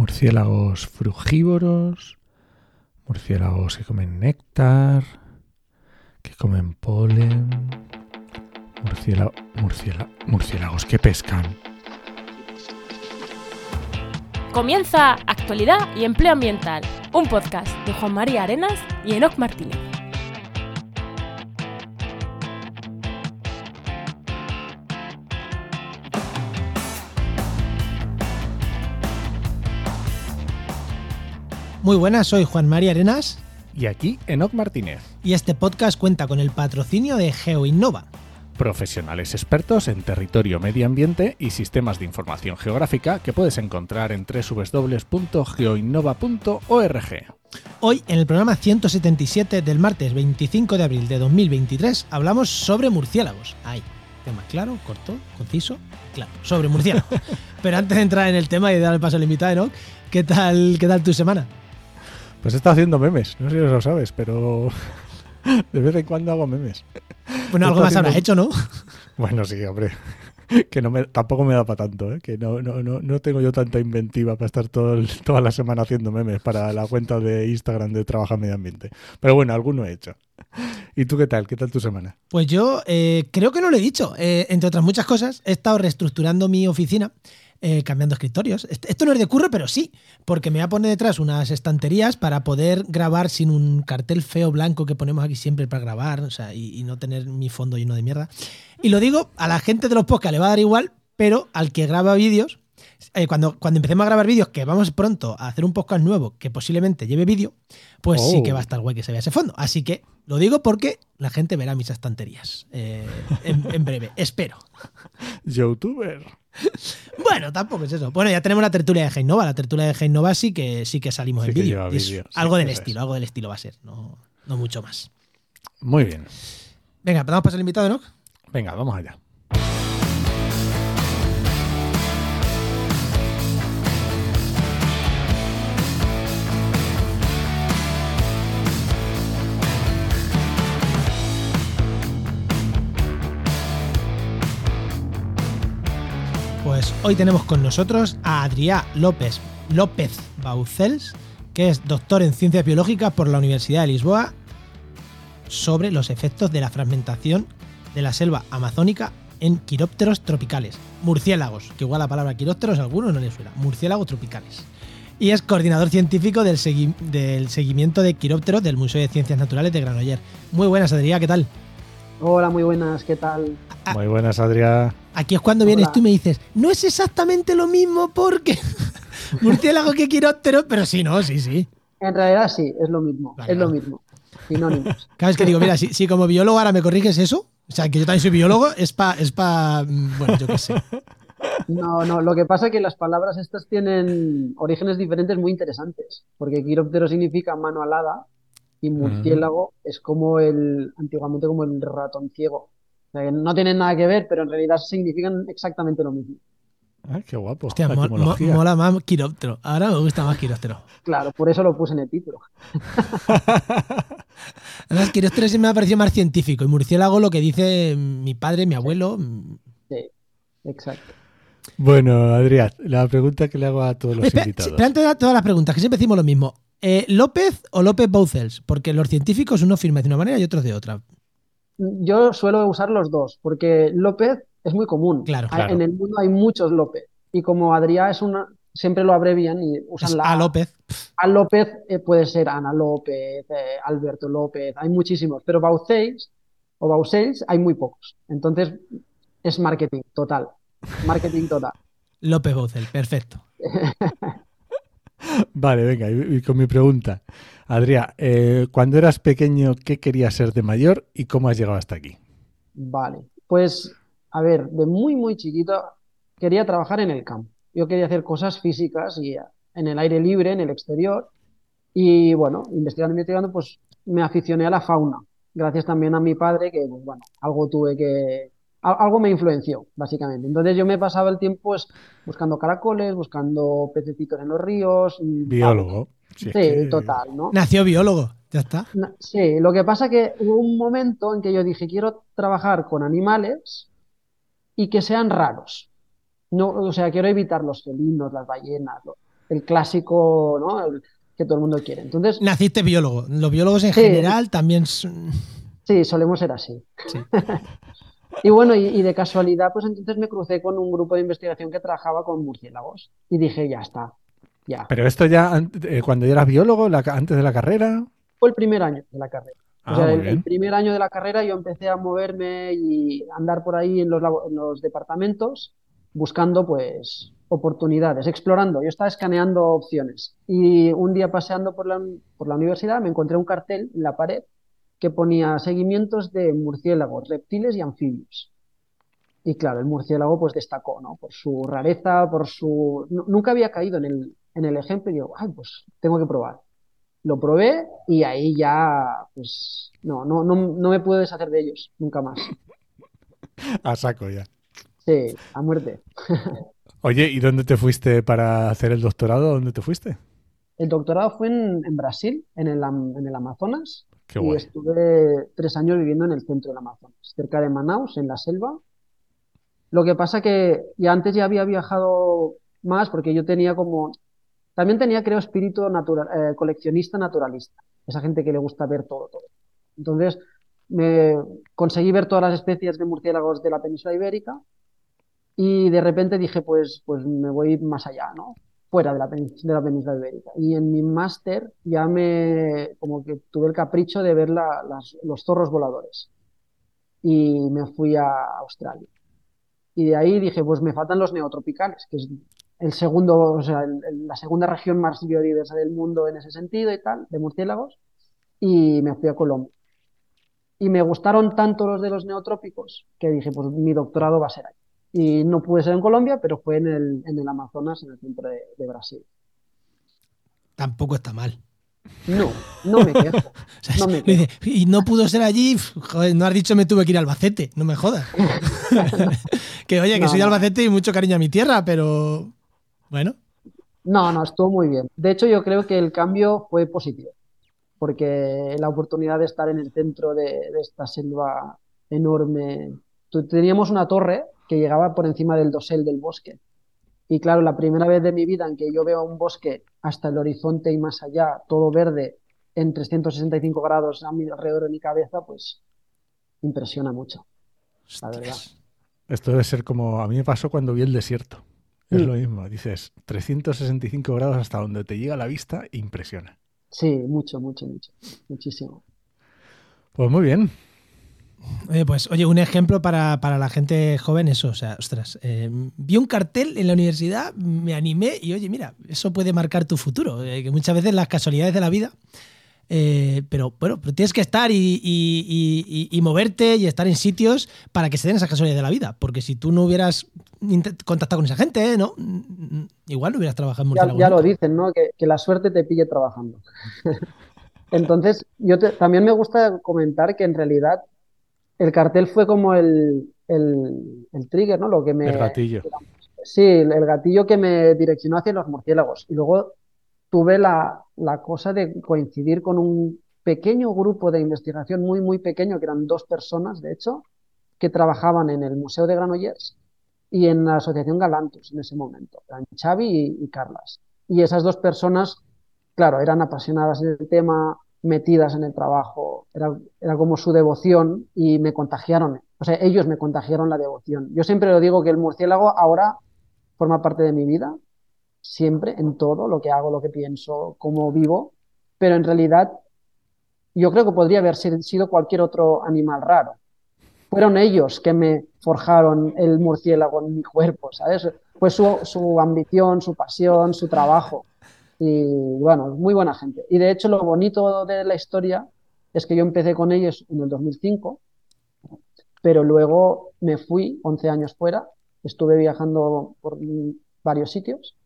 murciélagos frugívoros, murciélagos que comen néctar, que comen polen, murciélago, murciélago, murciélagos que pescan. Comienza Actualidad y Empleo Ambiental, un podcast de Juan María Arenas y Enoc Martínez. Muy buenas, soy Juan María Arenas Y aquí Enoc Martínez, y este podcast cuenta con el patrocinio de GeoInnova. profesionales expertos en territorio, medio ambiente y sistemas de información geográfica que puedes encontrar en www.geoinnova.org. Hoy, en el programa 177 del martes 25 de abril de 2023, hablamos sobre murciélagos. Ahí, tema claro, corto, conciso, claro, sobre murciélagos. Pero antes de entrar en el tema y de dar el paso al invitado, Enoch, ¿qué tal, ¿qué tal tu semana? Pues he estado haciendo memes, no sé si lo sabes, pero de vez en cuando hago memes. Bueno, algo más habrás hecho, ¿no? Bueno, sí, hombre. Que no me, tampoco me da para tanto, ¿eh? que no, no, no, no tengo yo tanta inventiva para estar todo el- toda la semana haciendo memes para la cuenta de Instagram de Trabaja Medio Ambiente. Pero bueno, alguno he hecho. ¿Y tú qué tal? ¿Qué tal tu semana? Pues yo eh, creo que no lo he dicho. Eh, entre otras muchas cosas, he estado reestructurando mi oficina, eh, cambiando escritorios. Est- Esto no es de curro, pero sí, porque me voy a poner detrás unas estanterías para poder grabar sin un cartel feo blanco que ponemos aquí siempre para grabar, o sea, y, y no tener mi fondo lleno de mierda. Y lo digo, a la gente de los podcasts le va a dar igual, pero al que graba vídeos, eh, cuando, cuando empecemos a grabar vídeos, que vamos pronto a hacer un podcast nuevo que posiblemente lleve vídeo, pues sí Oh. que va a estar guay que se vea ese fondo. Así que lo digo porque la gente verá mis estanterías eh, en, en breve, espero. YouTuber. Bueno, tampoco es eso. Bueno, ya tenemos la tertulia de Heinova. La tertulia de Heinova sí que, sí que salimos Sí en vídeo. sí, algo del eso es. estilo, algo del estilo va a ser, no, no mucho más. Muy bien. Venga, ¿podemos pasar al invitado, no? Venga, vamos allá. Pues hoy tenemos con nosotros a Adrià López López Baucels, que es doctor en ciencias biológicas por la Universidad de Lisboa, sobre los efectos de la fragmentación de la selva amazónica en quirópteros tropicales, murciélagos, que igual la palabra quirópteros a algunos no les suena, murciélagos tropicales. Y es coordinador científico del, segui- del seguimiento de quirópteros del Museo de Ciencias Naturales de Granoller. Muy buenas, Adrià, ¿qué tal? Hola, muy buenas, ¿qué tal? Ah. Muy buenas, Adrián. Aquí es cuando vienes tú y me dices, no es exactamente lo mismo porque murciélago que quiróptero, pero sí, no, sí, sí. En realidad sí, es lo mismo, Vale, es lo mismo. Sinónimos. Cada vez que digo, mira, si, si como biólogo ahora me corriges eso, o sea, que yo también soy biólogo, es para, es pa, mm, bueno, yo qué sé. No, no, lo que pasa es que las palabras estas tienen orígenes diferentes muy interesantes, porque quiróptero significa mano alada y murciélago es como el, antiguamente como el ratón ciego. O sea, que no tienen nada que ver, pero en realidad significan exactamente lo mismo. Ay, qué guapo. Hostia, mo- mo- mola más quiróptero. Ahora me gusta más quiróptero. Claro, por eso lo puse en el título. Además, quiróptero sí me ha parecido más científico y murciélago lo que dice mi padre, mi abuelo. mm. Sí, exacto. Bueno, Adrián, la pregunta que le hago a todos los Espera, invitados. espera, antes de dar todas las preguntas, que siempre decimos lo mismo. Eh, ¿López o López Baucels? Porque los científicos uno firma de una manera y otros de otra. Yo suelo usar los dos, porque López es muy común. Claro. Hay- Claro. En el mundo hay muchos López. Y como Adrià es una, siempre lo abrevian y usan Es la a López. A López eh, puede ser Ana López, eh, Alberto López, hay muchísimos, pero Baucels o Baucels hay muy pocos. Entonces es marketing total. Marketing total. López Baucels, perfecto. Vale, venga, y, con mi pregunta. Adrián, eh, cuando eras pequeño, ¿qué querías ser de mayor y cómo has llegado hasta aquí? Vale. Pues, a ver, de muy, muy chiquito quería trabajar en el campo. Yo quería hacer cosas físicas y eh, en el aire libre, en el exterior. Y bueno, investigando, investigando, pues me aficioné a la fauna. Gracias también a mi padre, que, pues, bueno, algo tuve que... al- Algo me influenció, básicamente. Entonces yo me pasaba el tiempo pues, buscando caracoles, buscando pececitos en los ríos. y- Biólogo. Si Sí, es que- total, ¿no? Nació biólogo, ya está. Na- Sí, lo que pasa que hubo un momento en que yo dije, quiero trabajar con animales y que sean raros. No, o sea, quiero evitar los felinos, las ballenas. lo- el clásico, ¿no? El que todo el mundo quiere. Entonces, Naciste biólogo. Los biólogos en Sí. general también. son- sí, solemos ser así. Sí. Y bueno, y, y de casualidad, pues entonces me crucé con un grupo de investigación que trabajaba con murciélagos. Y dije, ya está, ya. Pero esto ya eh, cuando ya eras biólogo, la antes de la carrera. Fue el primer año de la carrera. Ah, O sea, muy el, primer año de la carrera yo empecé a moverme y andar por ahí en los, en los departamentos buscando pues oportunidades, explorando. Yo estaba escaneando opciones y un día paseando por la, por la universidad me encontré un cartel en la pared que ponía seguimientos de murciélagos, reptiles y anfibios. Y claro, el murciélago pues destacó, ¿no? Por su rareza, por su... nu- Nunca había caído en el, en el ejemplo y digo, ay, pues tengo que probar. Lo probé y ahí ya, pues, no, no, no, no me puedo deshacer de ellos, nunca más. A saco ya. Sí, a muerte. Oye, ¿y dónde te fuiste para hacer el doctorado? ¿Dónde te fuiste? El doctorado fue en, en Brasil, en el, en el Amazonas, Qué y guay. estuve tres años viviendo en el centro del Amazonas, cerca de Manaus, en la selva. Lo que pasa que ya antes ya había viajado más porque yo tenía como, también tenía creo espíritu natural, eh, coleccionista naturalista, esa gente que le gusta ver todo, todo. Entonces me conseguí ver todas las especies de murciélagos de la península ibérica y de repente dije pues, pues me voy más allá, ¿no? Fuera de la, de la península ibérica. Y en mi máster ya me, como que tuve el capricho de ver los zorros voladores y me fui a Australia. Y de ahí dije, pues me faltan los neotropicales, que es el segundo, o sea, la segunda región más biodiversa del mundo en ese sentido y tal, de murciélagos, y me fui a Colombia. Y me gustaron tanto los de los neotrópicos que dije, pues mi doctorado va a ser ahí. Y no pude ser en Colombia, pero fue en el, en el Amazonas, en el centro de, de Brasil. Tampoco está mal. No, no me quejo. O sea, No me dice, y no pudo ser allí. Joder, no has dicho me tuve que ir a Albacete. No me jodas. que oye, que No, soy de. Albacete y mucho cariño a mi tierra, pero. Bueno. No, no, estuvo muy bien. De hecho, yo creo que el cambio fue positivo, porque la oportunidad de estar en el centro de, de esta selva enorme. Teníamos una torre que llegaba por encima del dosel del bosque. Y claro, la primera vez de mi vida en que yo veo un bosque hasta el horizonte y más allá, todo verde, en 365 grados a mi alrededor de mi cabeza, pues impresiona mucho, la verdad. Esto debe ser como a mí me pasó cuando vi el desierto. Es Mm. lo mismo. Dices, 365 grados hasta donde te llega la vista, impresiona. Sí, mucho, mucho, mucho, muchísimo. Pues muy bien. Oye, pues, oye, un ejemplo para, para la gente joven, eso, o sea, ostras, eh, vi un cartel en la universidad, me animé y oye, mira, eso puede marcar tu futuro, eh, que muchas veces las casualidades de la vida, eh, pero bueno, pero tienes que estar y, y- y- y- y moverte y estar en sitios para que se den esas casualidades de la vida, porque si tú no hubieras contactado con esa gente, ¿no? Mm, Igual no hubieras trabajado en Ya, ya lo dicen, ¿no? Que, que la suerte te pille trabajando. Entonces, yo te- también me gusta comentar que en realidad el cartel fue como el, el, el trigger, ¿no? Lo que me, El gatillo. sí, el, gatillo que me direccionó hacia los murciélagos. Y luego tuve la, la cosa de coincidir con un pequeño grupo de investigación, muy, muy pequeño, que eran dos personas, de hecho, que trabajaban en el Museo de Granollers y en la Asociación Galantus en ese momento. Eran Xavi y, y Carlas. Y esas dos personas, claro, eran apasionadas en el tema, metidas en el trabajo, era, era como su devoción y me contagiaron. O sea, ellos me contagiaron la devoción. Yo siempre lo digo que el murciélago ahora forma parte de mi vida, siempre, en todo, lo que hago, lo que pienso, cómo vivo, pero en realidad yo creo que podría haber si- sido cualquier otro animal raro. Fueron ellos que me forjaron el murciélago en mi cuerpo, ¿sabes? Fue su, su ambición, su pasión, su trabajo. Y bueno, muy buena gente. Y de hecho lo bonito de la historia es que yo empecé con ellos en el 2005, pero luego me fui 11 años fuera, estuve viajando por varios sitios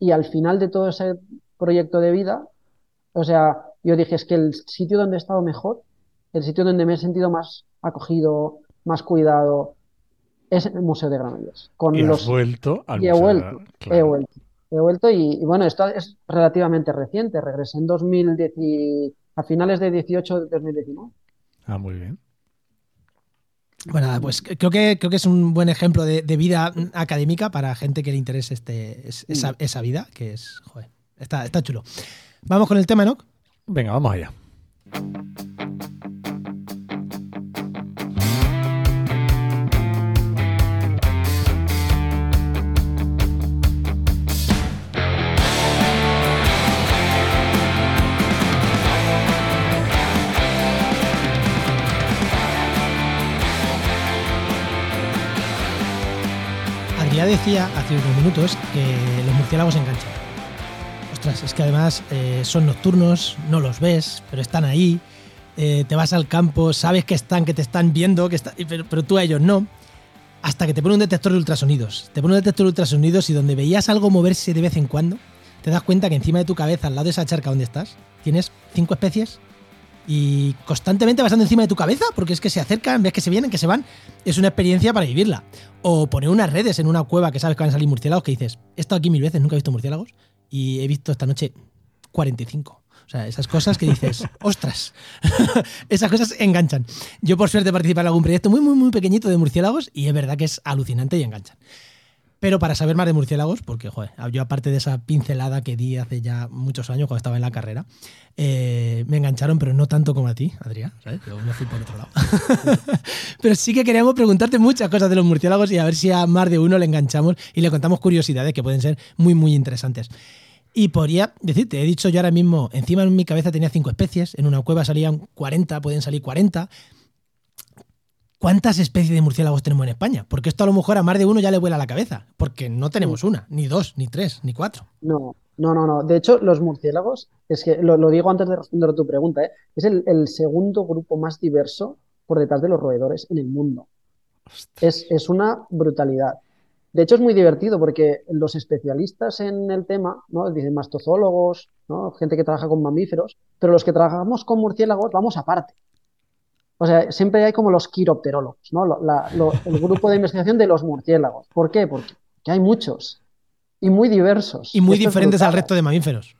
y al final de todo ese proyecto de vida, o sea, yo dije, es que el sitio donde he estado mejor, el sitio donde me he sentido más acogido, más cuidado, es el Museo de Granollers. Con Y has los, vuelto al y he museo. Claro. he vuelto. He vuelto y, y bueno, esto es relativamente reciente. Regresé en 2010 y- a finales de 18 de 2019. Ah, muy bien. Bueno, pues creo que, creo que es un buen ejemplo de, de vida académica para gente que le interese este, es- esa, esa vida, que es, joder, está, está chulo. Vamos con el tema, ¿no? Venga, vamos allá. Adrián decía hace unos minutos que los murciélagos enganchan. Ostras, es que además eh, son nocturnos, no los ves, pero están ahí. eh, te vas al campo, sabes que están, que te están viendo, que está- pero, pero tú a ellos no. Hasta que te pone un detector de ultrasonidos. Te pone un detector de ultrasonidos y donde veías algo moverse de vez en cuando, te das cuenta que encima de tu cabeza, al lado de esa charca donde estás, tienes cinco especies y constantemente pasando encima de tu cabeza, porque es que se acercan, ves que se vienen, que se van. Es una experiencia para vivirla. O poner unas redes en una cueva que sabes que van a salir murciélagos, que dices, he estado aquí mil veces, nunca he visto murciélagos, y he visto esta noche 45. O sea, esas cosas que dices, ostras, esas cosas enganchan. Yo por suerte participé en algún proyecto muy, muy, muy pequeñito de murciélagos y es verdad que es alucinante y enganchan. Pero para saber más de murciélagos, porque joder, yo aparte de esa pincelada que di hace ya muchos años cuando estaba en la carrera, eh, me engancharon, pero no tanto como a ti, Adrián, ¿sabes? Yo me fui por otro lado. pero sí que queríamos preguntarte muchas cosas de los murciélagos y a ver si a más de uno le enganchamos y le contamos curiosidades que pueden ser muy, muy interesantes. Y podría decirte, he dicho yo ahora mismo, encima en mi cabeza tenía cinco especies, en una cueva salían 40, pueden salir 40. ¿Cuántas especies de murciélagos tenemos en España? Porque esto a lo mejor a más de uno ya le vuela la cabeza, porque no tenemos una, ni dos, ni tres, ni cuatro. No, no, no, no. De hecho, los murciélagos, es que lo, lo digo antes de responder a tu pregunta, ¿eh? es el, el segundo grupo más diverso por detrás de los roedores en el mundo. Es, es una brutalidad. De hecho, es muy divertido porque los especialistas en el tema, ¿no? Dicen mastozólogos, ¿no? Gente que trabaja con mamíferos, pero los que trabajamos con murciélagos vamos aparte. O sea, siempre hay como los quiropterólogos, ¿no? Lo- la- lo- el grupo de investigación de los murciélagos. ¿Por qué? Porque hay muchos y muy diversos. Y muy Esto diferentes al resto de mamíferos.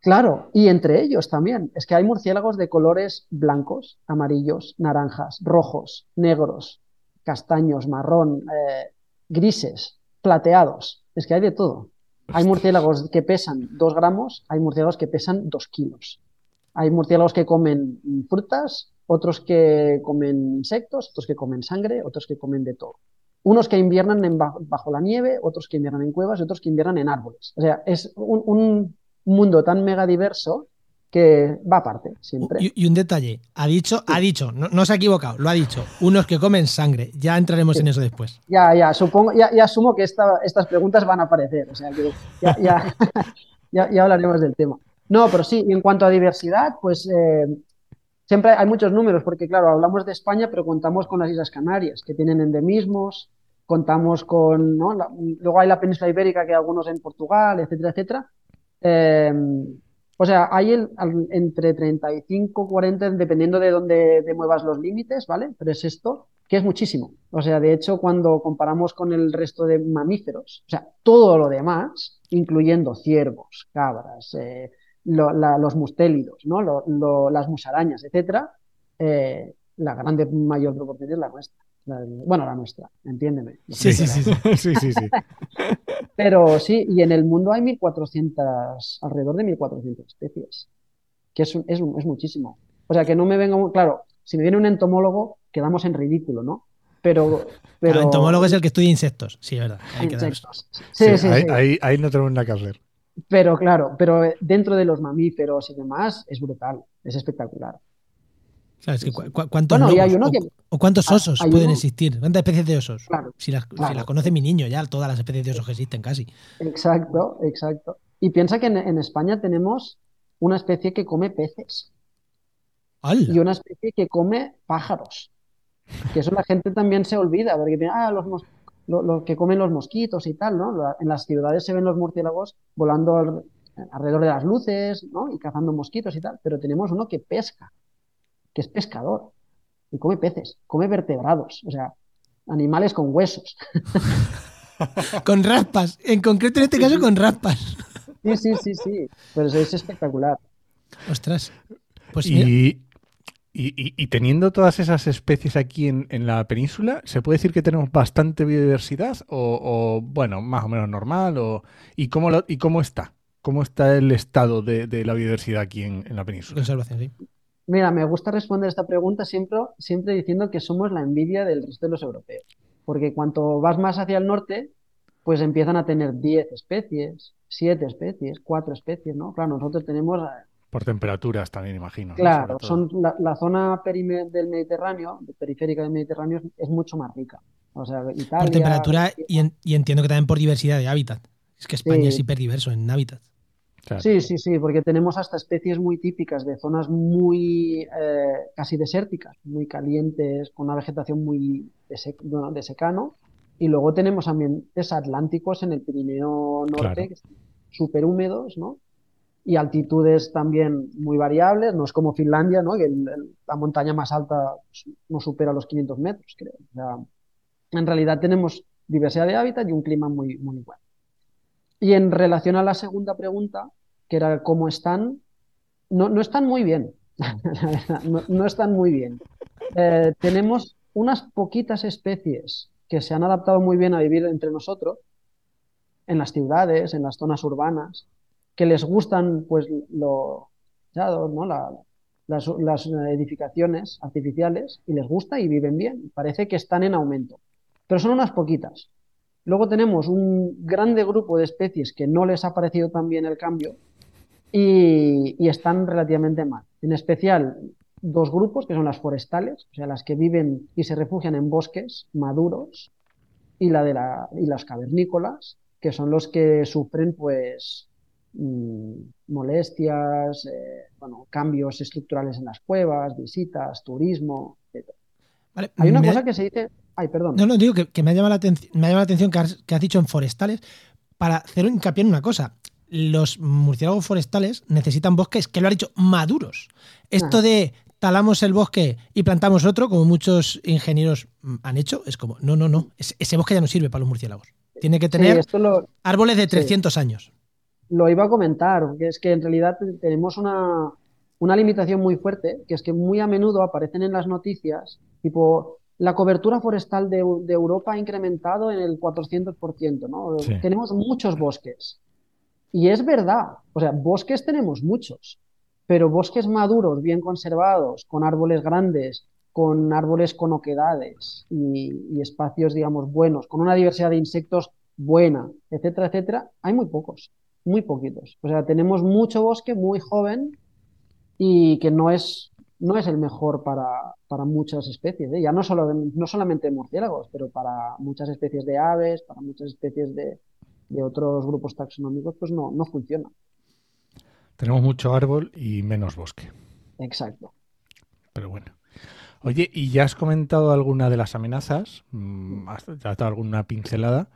Claro, y entre ellos también. Es que hay murciélagos de colores blancos, amarillos, naranjas, rojos, negros, castaños, marrón, eh, grises, plateados. Es que hay de todo. Hay murciélagos que pesan dos gramos, hay murciélagos que pesan dos kilos. Hay murciélagos que comen frutas, otros que comen insectos, otros que comen sangre, otros que comen de todo. Unos que inviernan en bajo la nieve, otros que inviernan en cuevas otros que inviernan en árboles. O sea, es un, un mundo tan mega diverso que va aparte siempre. Y, y un detalle, ha dicho, ha dicho, no, no se ha equivocado, lo ha dicho, unos que comen sangre. Ya entraremos en eso después. Ya, ya, supongo, ya, ya asumo que esta- estas preguntas van a aparecer, o sea que ya, ya, hablaremos del tema. No, pero sí, y en cuanto a diversidad, pues eh, siempre hay muchos números, porque claro, hablamos de España, pero contamos con las Islas Canarias, que tienen endemismos, contamos con, ¿no? La- luego hay la península ibérica, que hay algunos en Portugal, etcétera, etcétera. Eh, o sea, hay el- entre 35, 40, dependiendo de dónde te muevas los límites, ¿vale? Pero es esto, que es muchísimo. O sea, de hecho, cuando comparamos con el resto de mamíferos, o sea, todo lo demás, incluyendo ciervos, cabras, eh, lo- la- los mustélidos, ¿no? Lo- lo- las musarañas, etcétera, eh, la grande mayor proporción es la nuestra. La- bueno, la nuestra, entiéndeme. Sí, sí, sí. sí. sí, sí, sí. Pero sí, y en el mundo hay 1400, alrededor de 1400 especies, que es, un- es, un- es muchísimo. O sea, que no me venga, claro, si me viene un entomólogo, quedamos en ridículo, ¿no? Pero, pero El entomólogo es el que estudia insectos, sí, es verdad. hay que insectos. Sí, sí, ahí, sí. ahí- ahí no tenemos nada que hacer. Pero claro, pero eh, dentro de los mamíferos y demás es brutal, es espectacular. ¿Sabes? Que cu- cu- ¿Cuántos Bueno, y hay uno o, que- o cuántos osos pueden uno- existir? ¿Cuántas especies de osos? Claro, Si las, si claro. las conoce mi niño ya, todas las especies de osos que existen casi. Exacto, exacto. Y piensa que en, en España tenemos una especie que come peces. ¡Hala! y una especie que come pájaros. Que eso la gente también se olvida, porque piensa, ah, los mos- lo, lo que comen los mosquitos y tal, ¿no? En las ciudades se ven los murciélagos volando al- alrededor de las luces, ¿no? Y cazando mosquitos y tal, pero tenemos uno que pesca, que es pescador, y come peces, come vertebrados, o sea, animales con huesos. Con raspas, en concreto en este caso con raspas. Sí, sí, sí, sí, pero eso es espectacular. Ostras. Pues mira, Y Y, teniendo todas esas especies aquí en, la península, ¿se puede decir que tenemos bastante biodiversidad? O, bueno, más o menos normal. O, ¿y, cómo ¿Y cómo está? ¿Cómo está el estado de, la biodiversidad aquí en, la península? Mira, me gusta responder esta pregunta siempre, siempre diciendo que somos la envidia del resto de los europeos. Porque cuanto vas más hacia el norte, pues empiezan a tener 10 especies, 7 especies, 4 especies, ¿no? Claro, nosotros tenemos por temperaturas también, imagino. Claro, son la, zona del Mediterráneo, periférica del Mediterráneo, es mucho más rica. O sea, Italia, por temperatura y, entiendo que también por diversidad de hábitat. Es que España es hiperdiverso en hábitat. Sí, sí, sí, porque tenemos hasta especies muy típicas de zonas muy eh, casi desérticas, muy calientes, con una vegetación muy de, secano. Y luego tenemos ambientes atlánticos en el Pirineo Norte, súper húmedos, ¿no? Y altitudes también muy variables, no es como Finlandia, ¿no? la montaña más alta pues, no supera los 500 metros, creo. En realidad tenemos diversidad de hábitat y un clima muy, muy bueno. Y en relación a la segunda pregunta, que era cómo están, no, no están muy bien, no, están muy bien. Eh, tenemos unas poquitas especies que se han adaptado muy bien a vivir entre nosotros, en las ciudades, en las zonas urbanas, que les gustan pues lo, ¿no? las, edificaciones artificiales y les gusta y viven bien. Parece que están en aumento. Pero son unas poquitas. Luego tenemos un grande grupo de especies que no les ha parecido tan bien el cambio y, y están relativamente mal. En especial dos grupos que son las forestales, o sea, las que viven y se refugian en bosques maduros, y la de la, y las cavernícolas, que son los que sufren pues molestias, eh, bueno, cambios estructurales en las cuevas, visitas, turismo, etc. Hay una cosa que se dice. Ay, perdón. No, no, digo que, me, ha llamado la me ha la atención que has, dicho en forestales para hacer hincapié en una cosa. Los murciélagos forestales necesitan bosques, que lo ha dicho, maduros. Esto de talamos el bosque y plantamos otro, como muchos ingenieros han hecho, es como, no, no, no, ese bosque ya no sirve para los murciélagos. Tiene que tener árboles de 300 años lo iba a comentar, que es que en realidad tenemos una, limitación muy fuerte, que es que muy a menudo aparecen en las noticias, tipo, la cobertura forestal de, Europa ha incrementado en el 400%, ¿no? Tenemos muchos bosques. Y es verdad, o sea, bosques tenemos muchos, pero bosques maduros, bien conservados, con árboles grandes, con árboles con oquedades y, y espacios, digamos, buenos, con una diversidad de insectos buena, etcétera, etcétera, hay muy pocos muy poquitos. O sea, tenemos mucho bosque muy joven y que no es, no es el mejor para, para muchas especies. ¿eh? Ya no, solo, no solamente murciélagos, pero para muchas especies de aves, para muchas especies de, de otros grupos taxonómicos, pues no, no funciona. Tenemos mucho árbol y menos bosque. Exacto. Pero bueno. Oye, ¿y ya has comentado alguna de las amenazas? Mm, ¿Has dado alguna pincelada?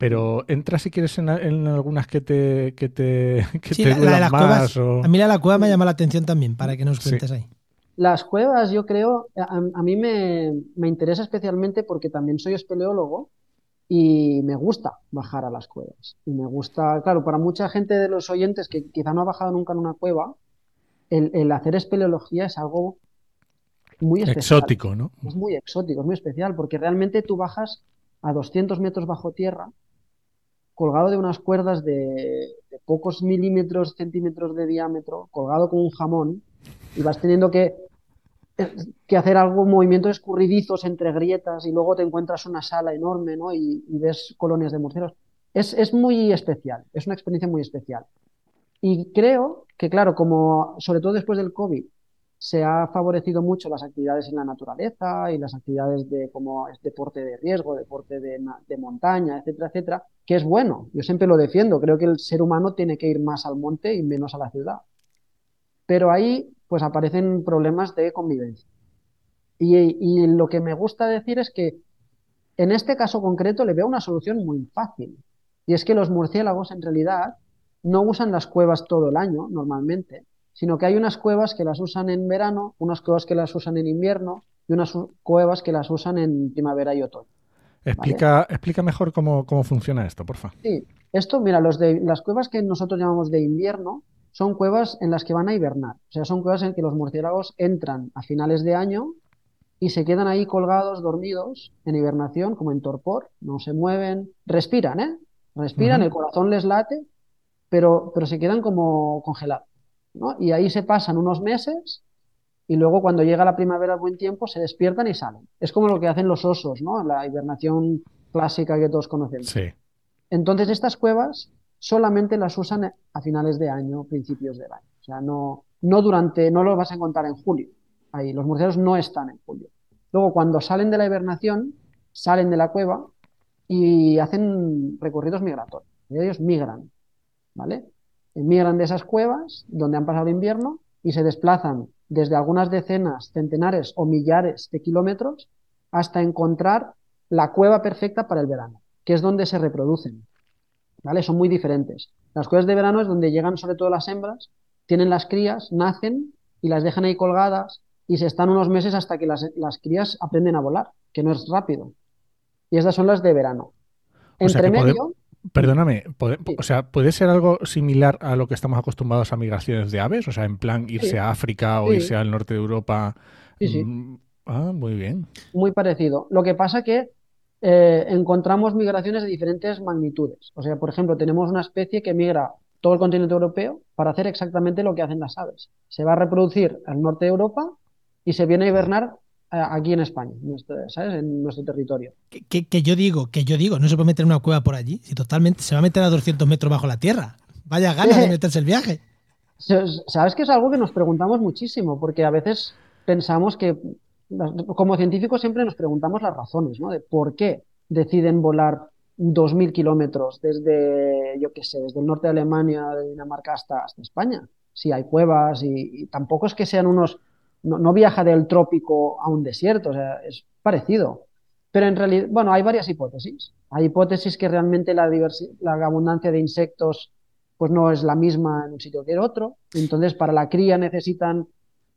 Pero entra si quieres en, algunas que te, que te, que sí, la, de las cuevas, A mí la de la cueva me llama la atención también, para que nos cuentes ahí. Las cuevas, yo creo, a, mí me, interesa especialmente porque también soy espeleólogo y me gusta bajar a las cuevas. Y me gusta, claro, para mucha gente de los oyentes que quizá no ha bajado nunca en una cueva, el, hacer espeleología es algo muy especial. Exótico, ¿no? Es muy exótico, es muy especial, porque realmente tú bajas a 200 metros bajo tierra colgado de unas cuerdas de, pocos milímetros, centímetros de diámetro, colgado con un jamón, y vas teniendo que, que hacer algo, movimientos escurridizos entre grietas, y luego te encuentras una sala enorme, ¿no? Y, ves colonias de murciélagos. Es, es muy especial, es una experiencia muy especial. Y creo que, claro, como sobre todo después del COVID, se ha favorecido mucho las actividades en la naturaleza y las actividades de es deporte de riesgo, deporte de, montaña, etcétera, etcétera, que es bueno. Yo siempre lo defiendo. Creo que el ser humano tiene que ir más al monte y menos a la ciudad. Pero ahí pues aparecen problemas de convivencia. Y lo que me gusta decir es que en este caso concreto le veo una solución muy fácil. Y es que los murciélagos en realidad no usan las cuevas todo el año normalmente, sino que hay unas cuevas que las usan en verano, unas cuevas que las usan en invierno y unas cuevas que las usan en primavera y otoño. Explica, explica mejor cómo, funciona esto, por favor. Sí, esto, mira, los de, las cuevas que nosotros llamamos de invierno son cuevas en las que van a hibernar. O sea, son cuevas en que los murciélagos entran a finales de año y se quedan ahí colgados, dormidos, en hibernación, como en torpor, no se mueven, respiran, ¿eh? Respiran, el corazón les late, pero, pero se quedan como congelados. ¿No? Y ahí se pasan unos meses y luego cuando llega la primavera, buen tiempo, se despiertan y salen. Es como lo que hacen los osos, ¿no? La hibernación clásica que todos conocemos. Sí. Entonces, estas cuevas solamente las usan a finales de año, principios del año. O sea, no, no durante, no lo vas a encontrar en julio. Ahí, los murciélagos no están en julio. Luego, cuando salen de la hibernación, salen de la cueva y hacen recorridos migratorios. Ellos migran, ¿vale? Migran de esas cuevas donde han pasado el invierno y se desplazan desde algunas decenas, centenares o millares de kilómetros hasta encontrar la cueva perfecta para el verano, que es donde se reproducen. ¿Vale? Son muy diferentes. Las cuevas de verano es donde llegan sobre todo las hembras, tienen las crías, nacen y las dejan ahí colgadas y se están unos meses hasta que las, crías aprenden a volar, que no es rápido. Y estas son las de verano. Entre medio. Perdóname, o sea, ¿puede ser algo similar a lo que estamos acostumbrados a migraciones de aves? O sea, en plan irse a África o irse al norte de Europa. Sí, sí. Mm, ah, muy bien. Muy parecido. Lo que pasa que eh, encontramos migraciones de diferentes magnitudes. O sea, por ejemplo, tenemos una especie que migra todo el continente europeo para hacer exactamente lo que hacen las aves. Se va a reproducir al norte de Europa y se viene a hibernar aquí en España, ¿sabes? En nuestro territorio. Que, yo digo, que yo digo, no se puede meter una cueva por allí, si totalmente se va a meter a 200 metros bajo la tierra. Vaya ganas de meterse el viaje. Sabes que es algo que nos preguntamos muchísimo, porque a veces pensamos que como científicos siempre nos preguntamos las razones, ¿no? De por qué deciden volar 2.000 kilómetros desde, yo qué sé, desde el norte de Alemania, de Dinamarca hasta, hasta España. Si hay cuevas y, tampoco es que sean unos... No, viaja del trópico a un desierto, o sea, es parecido. Pero en realidad, bueno, hay varias hipótesis. Hay hipótesis que realmente la, la abundancia de insectos pues no es la misma en un sitio que en otro. Entonces, para la cría necesitan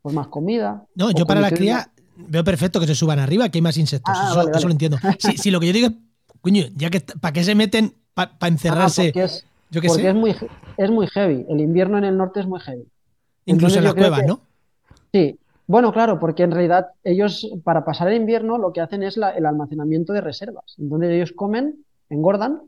pues más comida. No, yo para la cría veo perfecto que se suban arriba, que hay más insectos. Ah, eso, lo entiendo. Si, lo que yo digo es, coño, ya que ¿para qué se meten para encerrarse? porque es, yo porque Es, muy, es muy heavy. El invierno en el norte es muy heavy. Incluso en la cueva, ¿no? Sí. Bueno, claro, porque en realidad ellos, para pasar el invierno, lo que hacen es el almacenamiento de reservas. Entonces ellos comen, engordan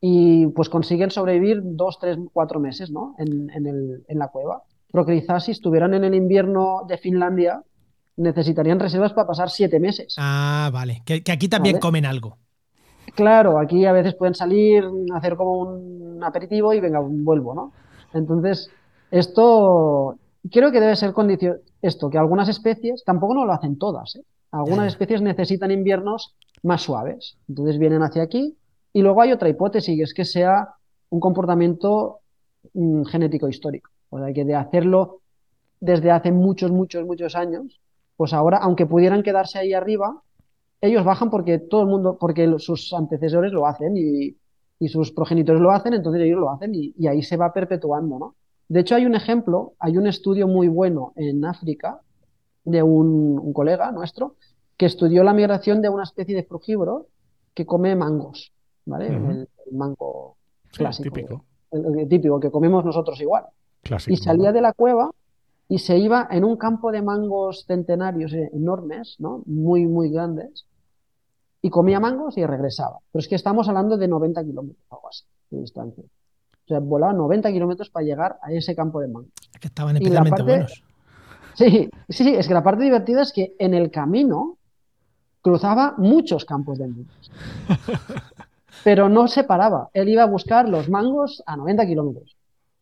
y pues consiguen sobrevivir dos, tres, cuatro meses, ¿no? En, el, en la cueva. Pero quizás si estuvieran en el invierno de Finlandia, necesitarían reservas para pasar siete meses. Ah, vale. Que, aquí también comen algo. Claro, aquí a veces pueden salir, hacer como un aperitivo y venga, vuelvo, ¿no? Entonces, esto creo que debe ser condición, esto, que algunas especies, tampoco no lo hacen todas, ¿eh? Algunas especies necesitan inviernos más suaves. Entonces vienen hacia aquí. Y luego hay otra hipótesis, que es que sea un comportamiento mm, genético histórico. O sea, que de hacerlo desde hace muchos, muchos, muchos años, pues ahora, aunque pudieran quedarse ahí arriba, ellos bajan porque todo el mundo, porque sus antecesores lo hacen y, sus progenitores lo hacen, entonces ellos lo hacen y, ahí se va perpetuando, ¿no? De hecho, hay un ejemplo, hay un estudio muy bueno en África de un, colega nuestro que estudió la migración de una especie de frugívoro que come mangos, ¿vale? el, mango clásico. típico. El, típico, que comemos nosotros igual. y salía de la cueva y se iba en un campo de mangos centenarios enormes, ¿no? Muy, muy grandes, y comía mangos y regresaba. Pero es que estamos hablando de 90 kilómetros, algo así, de distancia. O sea, volaba 90 kilómetros para llegar a ese campo de mangos. Es que estaban especialmente buenos. Sí, sí, es que la parte divertida es que en el camino cruzaba muchos campos de mangos. Pero no se paraba. Él iba a buscar los mangos a 90 kilómetros.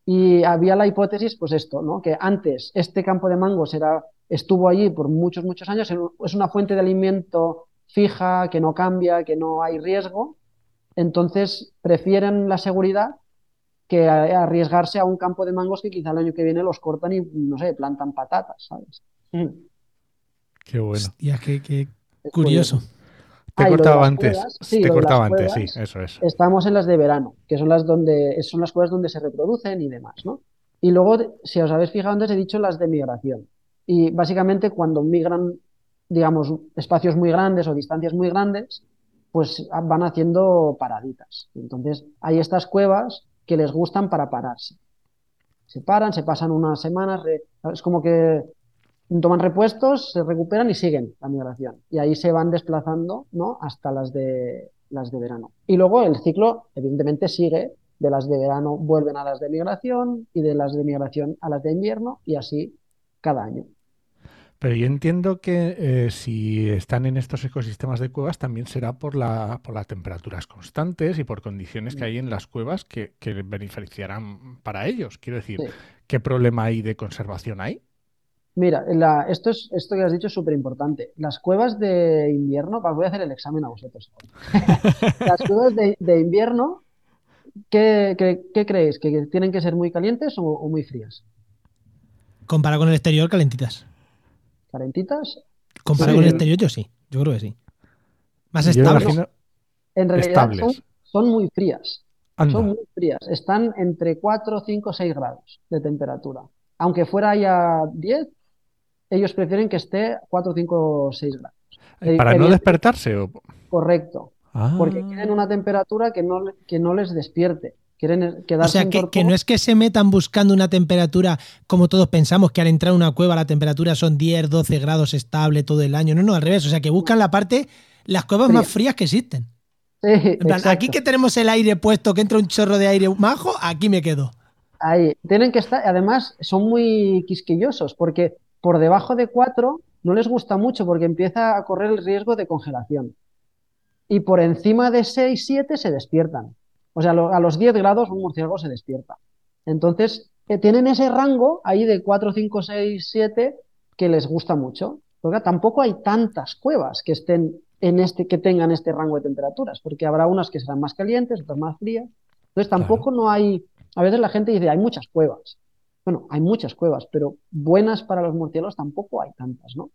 Y había la hipótesis, pues esto, ¿no? Que antes este campo de mangos era, estuvo allí por muchos, muchos años, es una fuente de alimento fija, que no cambia, que no hay riesgo. Entonces prefieren la seguridad que arriesgarse a un campo de mangos que quizá el año que viene los cortan y, no sé, plantan patatas, ¿sabes? Mm. Qué bueno. Hostia, qué, curioso. Te cortaba antes. te cortaba antes, sí, eso es. Estamos en las de verano, que son las donde son las cuevas donde se reproducen y demás, ¿no? Y luego, si os habéis fijado antes, he dicho las de migración. Y básicamente cuando migran, digamos, espacios muy grandes o distancias muy grandes, pues van haciendo paraditas. Entonces, hay estas cuevas que les gustan para pararse. Se paran, se pasan unas semanas, es como que toman repuestos, se recuperan y siguen la migración. Y ahí se van desplazando ¿no? hasta las de, las de verano. Y luego el ciclo, evidentemente, sigue. De las de verano vuelven a las de migración y de las de migración a las de invierno y así cada año. Pero yo entiendo que eh, si están en estos ecosistemas de cuevas también será por, la, por las temperaturas constantes y por condiciones que hay en las cuevas que, beneficiarán para ellos. Quiero decir, ¿qué problema hay de conservación hay? Mira, esto, es, esto que has dicho es súper importante. Las cuevas de invierno, voy a hacer el examen a vosotros. Las cuevas de, invierno, ¿qué, creéis? ¿Que tienen que ser muy calientes o, muy frías? Comparado con el exterior, calentitas. ¿Calentitas? Comparado con el exterior, yo sí. Yo creo que sí. Más estables. en realidad son, muy frías. Son muy frías. Están entre 4, 5, 6 grados de temperatura. Aunque fuera ya 10, ellos prefieren que esté 4, 5, 6 grados. Eh, ¿Para no despertarse? O... Correcto. Porque ah. quieren una temperatura que no, que no les despierte. Quieren quedarse o sea, que, que, no es que se metan buscando una temperatura como todos pensamos, que al entrar a una cueva la temperatura son 10, 12 grados estable todo el año. No, no, al revés. O sea, que buscan la parte, las cuevas más frías que existen. Sí, aquí que tenemos el aire puesto, que entra un chorro de aire majo, aquí me quedo. Ahí, tienen que estar, además son muy quisquillosos porque por debajo de 4 no les gusta mucho porque empieza a correr el riesgo de congelación. Y por encima de 6, 7 se despiertan. O sea, a los 10 grados un murciélago se despierta. Entonces, eh, tienen ese rango ahí de 4, 5, 6, 7 que les gusta mucho. Porque tampoco hay tantas cuevas que estén en este, que tengan este rango de temperaturas, porque habrá unas que serán más calientes, otras más frías. Entonces tampoco no hay. A veces la gente dice, hay muchas cuevas. Bueno, hay muchas cuevas, pero buenas para los murciélagos tampoco hay tantas, ¿no?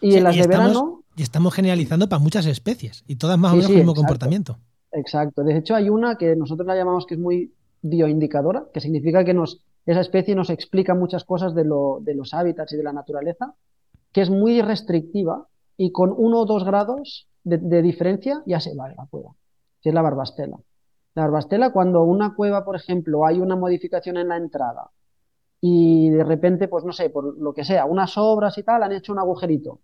Y en las de verano. Y estamos generalizando para muchas especies y todas más o menos el mismo comportamiento. Exacto. De hecho, hay una que nosotros la llamamos que es muy bioindicadora, que significa que nos, esa especie nos explica muchas cosas de, lo, de los hábitats y de la naturaleza, que es muy restrictiva y con uno o dos grados de, diferencia ya se va de la cueva, que es la barbastela. La barbastela, cuando una cueva, por ejemplo, hay una modificación en la entrada y de repente, pues no sé, por lo que sea, unas obras y tal, han hecho un agujerito.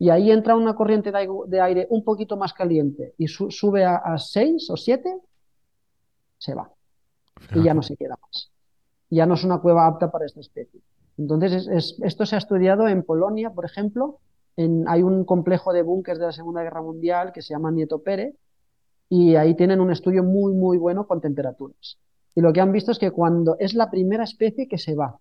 Y ahí entra una corriente de aire un poquito más caliente y sube a 6 o 7, se va. Y ya no se queda más. Ya no es una cueva apta para esta especie. Entonces, esto se ha estudiado en Polonia, por ejemplo. En, hay un complejo de búnkers de la Segunda Guerra Mundial que se llama Nieto Pere y ahí tienen un estudio muy, muy bueno con temperaturas. Y lo que han visto es que cuando es la primera especie que se va,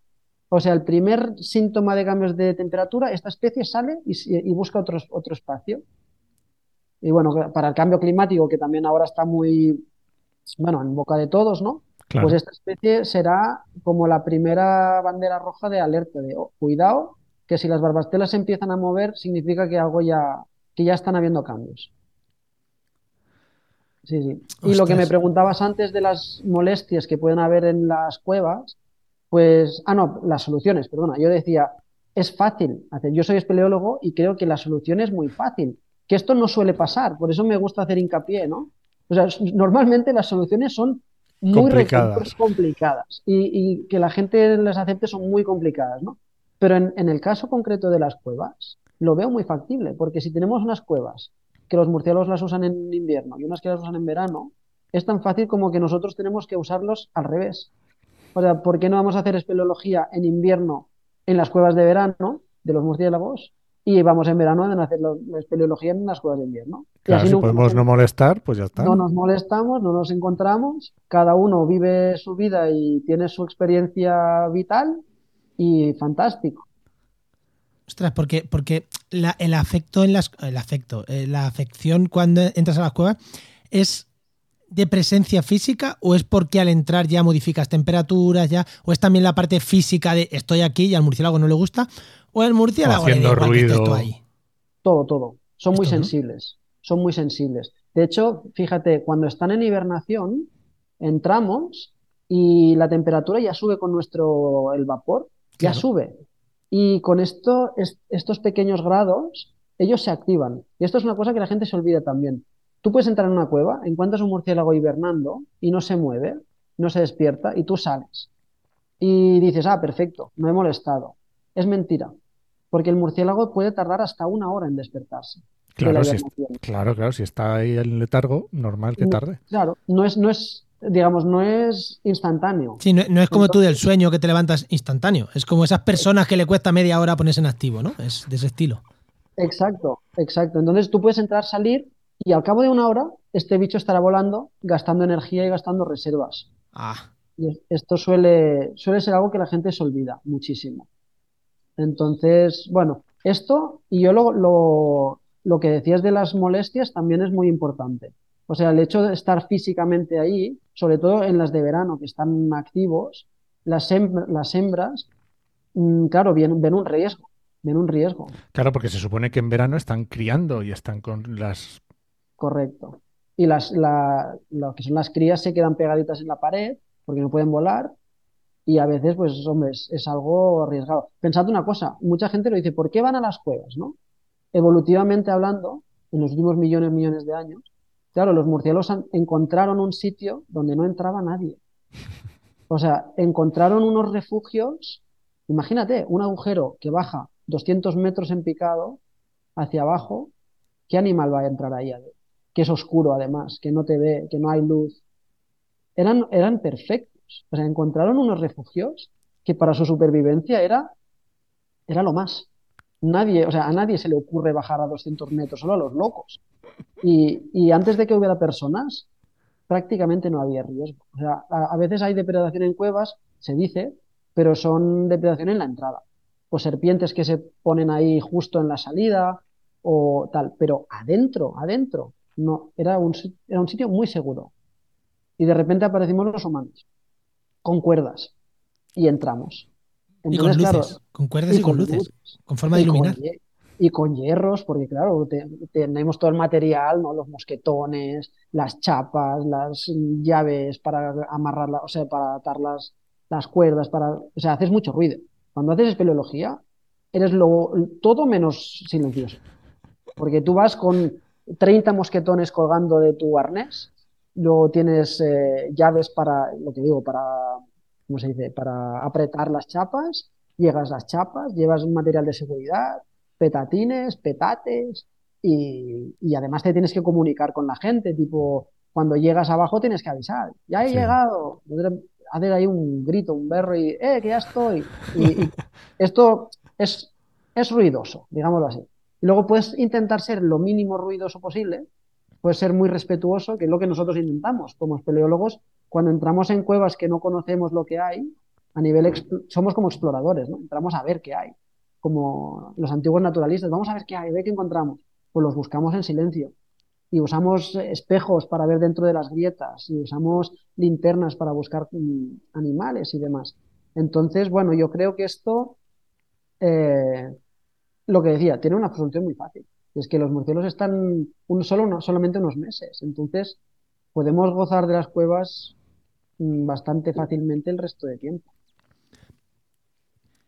o sea, el primer síntoma de cambios de temperatura, esta especie sale y, busca otro, otro espacio. Y bueno, para el cambio climático, que también ahora está muy, bueno, en boca de todos, ¿no? Pues esta especie será como la primera bandera roja de alerta, de oh, cuidado, que si las barbastelas se empiezan a mover, significa que algo ya, que ya están habiendo cambios. Sí, sí. Y lo que me preguntabas antes de las molestias que pueden haber en las cuevas, pues, ah, no, las soluciones, perdona. Yo decía, es fácil hacer. Yo soy espeleólogo y creo que la solución es muy fácil. Que esto no suele pasar, por eso me gusta hacer hincapié, ¿no? O sea, normalmente las soluciones son muy complicadas, complicadas y, que la gente las acepte son muy complicadas, ¿no? Pero en, en el caso concreto de las cuevas, lo veo muy factible, porque si tenemos unas cuevas que los murciélagos las usan en invierno y unas que las usan en verano, es tan fácil como que nosotros tenemos que usarlos al revés. O sea, ¿por qué no vamos a hacer espeleología en invierno en las cuevas de verano de los murciélagos y vamos en verano a hacer la espeleología en las cuevas de invierno? Claro, si podemos no molestar, pues ya está. No nos molestamos, no nos encontramos, cada uno vive su vida y tiene su experiencia vital y fantástico. Ostras, porque, porque el afecto en las. El afecto, eh, la afección cuando entras a las cuevas es de presencia física o es porque al entrar ya modificas temperaturas ya o es también la parte física de estoy aquí y al murciélago no le gusta o el murciélago haciendo ruido ahí. todo todo son muy sensibles son muy sensibles de hecho fíjate cuando están en hibernación entramos y la temperatura ya sube con nuestro el vapor ya sube y con esto, estos pequeños grados, ellos se activan. Y esto es una cosa que la gente se olvida también. Tú puedes entrar en una cueva, encuentras un murciélago hibernando y no se mueve, no se despierta y tú sales. y dices, ah, perfecto, no he molestado. Es mentira, porque el murciélago puede tardar hasta una hora en despertarse. de la Claro, si, es- hibernación. claro, claro, si está ahí en letargo, normal que No, tarde. Claro, no es, no es, digamos, no es instantáneo. Sí, no, no es como tú del sueño que te levantas instantáneo. Es como esas personas que le cuesta media hora ponerse en activo, ¿no? Es de ese estilo. Exacto, exacto. Entonces tú puedes entrar, salir y al cabo de una hora este bicho estará volando, gastando energía y gastando reservas. Ah, Y es- esto suele, suele ser algo que la gente se olvida muchísimo. Entonces, bueno, esto y yo lo, lo, lo que decías de las molestias también es muy importante. O sea, el hecho de estar físicamente ahí, sobre todo en las de verano que están activos, las, las hembras, mm, claro, ven, ven un riesgo, ven un riesgo. Claro, porque se supone que en verano están criando y están con las... Correcto. Y las, la, lo que son las crías se quedan pegaditas en la pared porque no pueden volar y a veces, pues, hombre, es, algo arriesgado. Pensad una cosa, mucha gente lo dice, ¿por qué van a las cuevas, no? Evolutivamente hablando, en los últimos millones, millones de años, claro, los murciélagos encontraron un sitio donde no entraba nadie. O sea, encontraron unos refugios, imagínate, un agujero que baja 200 metros en picado hacia abajo, ¿qué animal va a entrar ahí? Que es oscuro además, que no te ve, que no hay luz. Eran, eran perfectos. O sea, encontraron unos refugios que para su supervivencia era, era lo más. Nadie, o sea, a nadie se le ocurre bajar a 200 metros, solo a los locos. Y, y antes de que hubiera personas, prácticamente no había riesgo. O sea, a, a veces hay depredación en cuevas, se dice, pero son depredación en la entrada. Pues serpientes que se ponen ahí justo en la salida o tal, pero adentro, adentro, no, era un, era un sitio muy seguro. Y de repente aparecimos los humanos, con cuerdas, y entramos. y con Entonces, claro, luces, con cuerdas y, con luces, con forma de con iluminar. y con hierros, porque claro, te- tenemos todo el material, ¿no? Los mosquetones, las chapas, las llaves para amarrarlas, o sea, para atar las, las cuerdas, para, o sea, haces mucho ruido. Cuando haces espeleología, eres lo, todo menos silencioso. Porque tú vas con 30 mosquetones colgando de tu arnés, luego tienes eh, llaves para, lo que digo, para, ¿cómo se dice? Para apretar las chapas, llegas las chapas, llevas un material de seguridad, petatines, petates, y, y además te tienes que comunicar con la gente, tipo, cuando llegas abajo tienes que avisar, ya he Sí. llegado, hacer ahí un grito, un berro y, eh, que ya estoy. Y, y esto es, es ruidoso, digámoslo así. Y luego puedes intentar ser lo mínimo ruidoso posible, puedes ser muy respetuoso, que es lo que nosotros intentamos como espeleólogos, cuando entramos en cuevas que no conocemos lo que hay, a nivel somos como exploradores, ¿no? Entramos a ver qué hay, como los antiguos naturalistas, vamos a ver qué hay, ver qué encontramos. Pues los buscamos en silencio. Y usamos espejos para ver dentro de las grietas, y usamos linternas para buscar mm, animales y demás. Entonces, bueno, yo creo que esto, eh, lo que decía, tiene una solución muy fácil. Es que los murciélagos están un, solo, no- solamente unos meses. Entonces, podemos gozar de las cuevas mm, bastante fácilmente el resto de tiempo.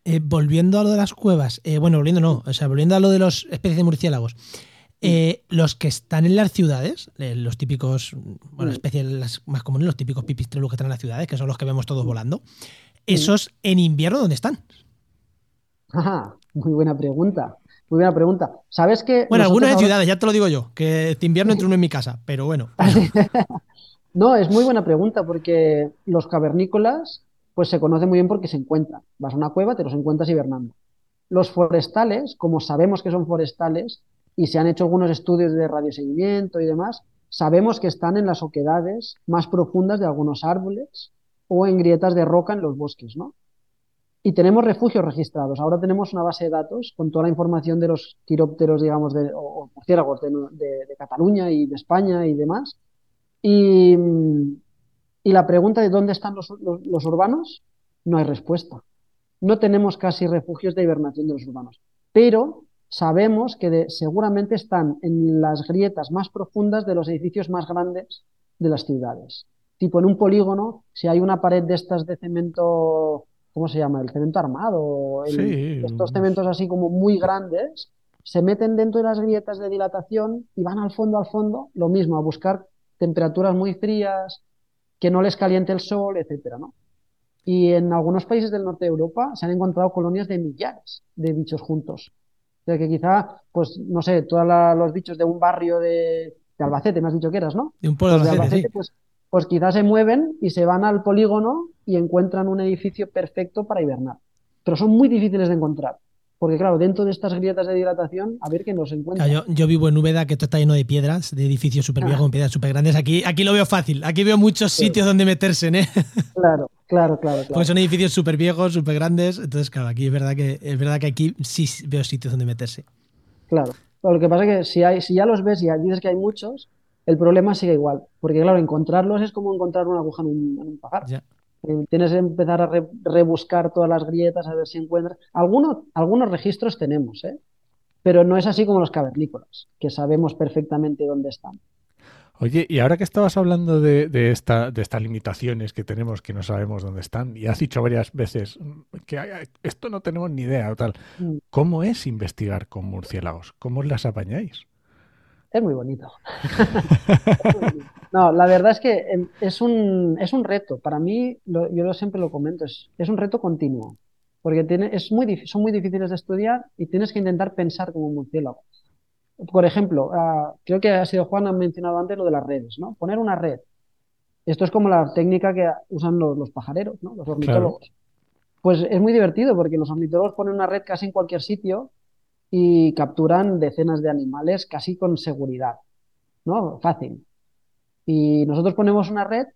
Eh, volviendo a lo de las cuevas, eh, bueno, volviendo no, o sea, volviendo a lo de los especies de murciélagos, eh, los que están en las ciudades, los típicos, bueno, Mm. especies las más comunes, los típicos pipistrelus que están en las ciudades, que son los que vemos todos volando, esos en invierno, ¿dónde están? Ajá, muy buena pregunta. Muy buena pregunta. ¿Sabes que Bueno, en ahora- ciudades, ya te lo digo yo, que este invierno entre uno en mi casa, pero bueno. No, es muy buena pregunta porque los cavernícolas pues se conocen muy bien porque se encuentran. Vas a una cueva, te los encuentras hibernando. Los forestales, como sabemos que son forestales y se han hecho algunos estudios de radioseguimiento y demás, sabemos que están en las oquedades más profundas de algunos árboles o en grietas de roca en los bosques, ¿no? Y tenemos refugios registrados. Ahora tenemos una base de datos con toda la información de los quirópteros, digamos, de, o, murciélagos de, de- Cataluña y de España y demás. Y, la pregunta de dónde están los, los- urbanos, no hay respuesta. No tenemos casi refugios de hibernación de los urbanos, pero sabemos que seguramente están en las grietas más profundas de los edificios más grandes de las ciudades. Tipo en un polígono, si hay una pared de estas de cemento, ¿cómo se llama? El cemento armado, el- Sí. estos cementos así como muy grandes, se meten dentro de las grietas de dilatación y van al fondo, al fondo, lo mismo, a buscar temperaturas muy frías, que no les caliente el sol, etcétera, ¿no? Y en algunos países del norte de Europa se han encontrado colonias de millares de bichos juntos. O sea que quizá, pues, no sé, todos los bichos de un barrio de, de Albacete, me has dicho que eras, ¿no? De un pueblo Pues de de Albacete, Albacete, sí. pues, pues quizás se mueven y se van al polígono y encuentran un edificio perfecto para hibernar. Pero son muy difíciles de encontrar. Porque, claro, dentro de estas grietas de dilatación, a ver quién los encuentra. Claro, yo, yo vivo en Úbeda, que esto está lleno de piedras, de edificios súper viejos, Ah. con piedras súper grandes. Aquí, aquí lo veo fácil. Aquí veo muchos Sí. sitios donde meterse, ¿eh? Claro, claro, claro, claro. Porque son edificios súper viejos, súper grandes. Entonces, claro, aquí es verdad que es verdad que aquí sí veo sitios donde meterse. Claro. Pero lo que pasa es que si, hay, si ya los ves y dices que hay muchos, el problema sigue igual. Porque, claro, encontrarlos es como encontrar una aguja en un, en un pajar. Eh, Tienes que empezar a re- rebuscar todas las grietas, a ver si encuentras. Algunos, algunos registros tenemos, ¿eh? Pero no es así como los cavernícolas, que sabemos perfectamente dónde están. Oye, y ahora que estabas hablando de, de esta, de estas limitaciones que tenemos, que no sabemos dónde están, y has dicho varias veces mm, que hay- esto no tenemos ni idea o tal, Mm, ¿cómo es investigar con murciélagos? ¿Cómo os las apañáis? Es muy bonito. No, la verdad es que em, es un, es un reto. Para mí, lo- yo lo- siempre lo comento, es, es un reto continuo. Porque tiene, es muy, son muy difíciles de estudiar y tienes que intentar pensar como un murciélago. Por ejemplo, ah, creo que ha sido Juan, ha mencionado antes lo de las redes, ¿no? Poner una red. Esto es como la técnica que usan los, los pajareros, ¿no? Los ornitólogos. Pues es muy divertido porque los ornitólogos ponen una red casi en cualquier sitio y capturan decenas de animales casi con seguridad, ¿no? Fácil. Y nosotros ponemos una red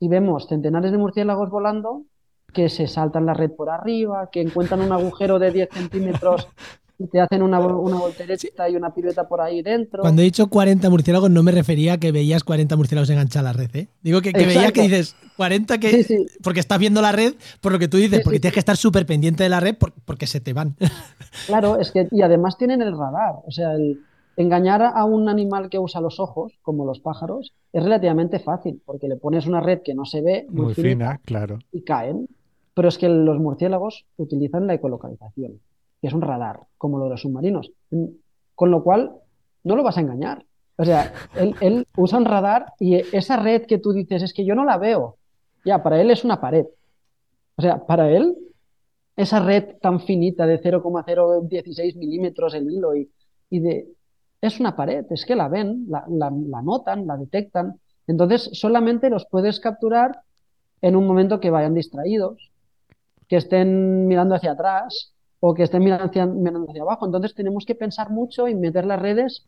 y vemos centenares de murciélagos volando que se saltan la red por arriba, que encuentran un agujero de 10 centímetros y te hacen una, vol- una voltereta y una pirueta por ahí dentro. Cuando he dicho 40 murciélagos, no me refería a que veías 40 murciélagos enganchados a la red, ¿eh? Digo que, que veía Exacto. que dices 40 que. Sí, sí. Porque estás viendo la red, por lo que tú dices, Sí, porque sí, tienes que estar súper pendiente de la red por- porque se te van. Claro, es que, y además tienen el radar. O sea, el engañar a un animal que usa los ojos, como los pájaros, es relativamente fácil, porque le pones una red que no se ve, muy fina, claro. y caen. Pero es que los murciélagos utilizan la ecolocalización, que es un radar, como lo de los submarinos. Con lo cual, no lo vas a engañar. O sea, él, él usa un radar y esa red que tú dices, es que yo no la veo. Ya, para él es una pared. O sea, para él, esa red tan finita de 0,016 milímetros el hilo y, y de, es una pared, es que la ven, la, la, la notan, la detectan. Entonces, solamente los puedes capturar en un momento que vayan distraídos, que estén mirando hacia atrás o que estén mirando hacia, mirando abajo. Entonces, tenemos que pensar mucho y meter las redes,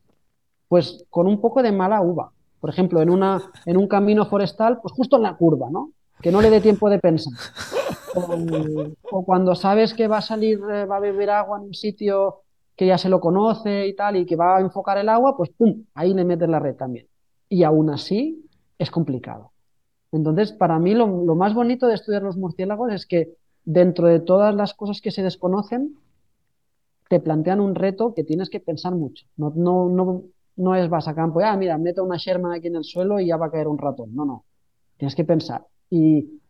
pues, con un poco de mala uva. Por ejemplo, en una, en un camino forestal, pues justo en la curva, ¿no? Que no le dé tiempo de pensar. O, cuando sabes que va a salir, eh, va a beber agua en un sitio que ya se lo conoce y tal, y que va a enfocar el agua, pues ¡pum! Ahí le metes la red también. Y aún así es complicado. Entonces, para mí lo más bonito de estudiar los murciélagos es que dentro de todas las cosas que se desconocen, te plantean un reto que tienes que pensar mucho. No, no, no, no es vas a campo, ah, mira, meto una Sherman aquí en el suelo y ya va a caer un ratón. No, no. Tienes que pensar. Y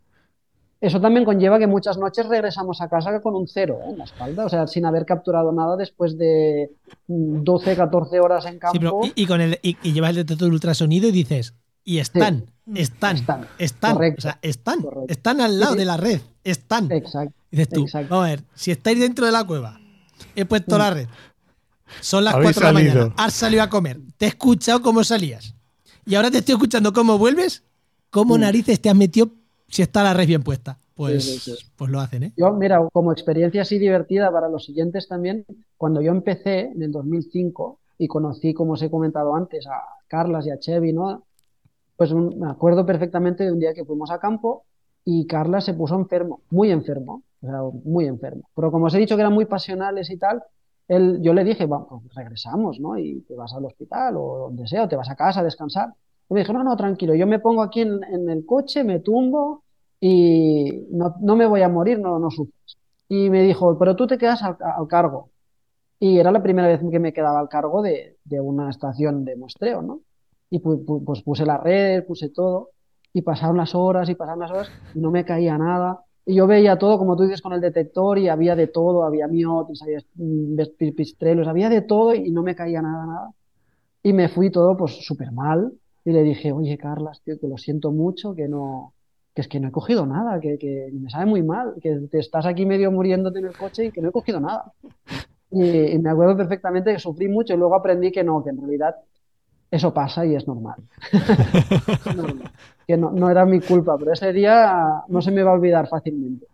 eso también conlleva que muchas noches regresamos a casa con un cero ¿eh? en la espalda, o sea, sin haber capturado nada después de mm, 12, 14 horas en campo. Sí, pero y, y con el, y, y llevas el detector de ultrasonido y dices, y están, están, Están. están, Correcto. o sea, están, Correcto. están al lado sí. de la red, están. Exacto. Dices tú, exacto. vamos a ver, si estáis dentro de la cueva, he puesto la red, son las Habéis 4 de la mañana, has salido a comer, te he escuchado cómo salías, y ahora te estoy escuchando cómo vuelves, cómo Mm. narices te has metido si está la red bien puesta. Pues, Sí, sí, sí. pues lo hacen, ¿eh? Yo, mira, como experiencia así divertida para los siguientes también, cuando yo empecé en el 2005 y conocí, como os he comentado antes, a Carlas y a Chevy, ¿no? Pues un- me acuerdo perfectamente de un día que fuimos a campo y Carlas se puso enfermo, muy enfermo, muy enfermo. Pero como os he dicho que eran muy pasionales y tal, él, yo le dije, vamos, pues regresamos, ¿no? Y te vas al hospital o donde sea, o te vas a casa a descansar. Y me dijo, no, no, tranquilo, yo me pongo aquí en, el coche, me tumbo y no, no me voy a morir, no, no sufres. Y me dijo, pero tú te quedas al, cargo. Y era la primera vez que me quedaba al cargo de, una estación de muestreo, ¿no? Y pu- pu- pues puse la red, puse todo, y pasaron las horas y pasaron las horas, y no me caía nada. Y yo veía todo, como tú dices, con el detector, y había de todo, había miotis, había pistrelos, había de todo, y no me caía nada, nada. Y me fui todo, pues, súper mal, y le dije, oye, Carlas, tío, que lo siento mucho, que no, que es que no he cogido nada, que, que me sabe muy mal, que te estás aquí medio muriéndote en el coche y que no he cogido nada. Y, y me acuerdo perfectamente que sufrí mucho y luego aprendí que no, que en realidad eso pasa y es normal. Es normal. Que no, no era mi culpa, pero ese día no se me va a olvidar fácilmente.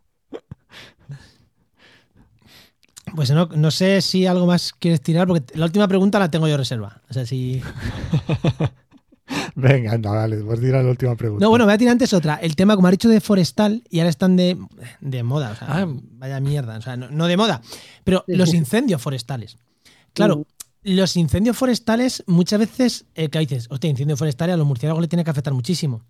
Pues no, no sé si algo más quieres tirar, porque la última pregunta la tengo yo reserva. O sea, si. Venga, anda, vale, pues tira la última pregunta. No, bueno, voy a tirar antes otra. El tema, como ha dicho, de forestal, y ahora están de, de moda. O sea, Ah. vaya mierda. O sea, no, no de moda. Pero Sí, los incendios forestales. Claro, los incendios forestales muchas veces, eh, que dices, hostia, incendios forestales a los murciélagos le tiene que afectar muchísimo.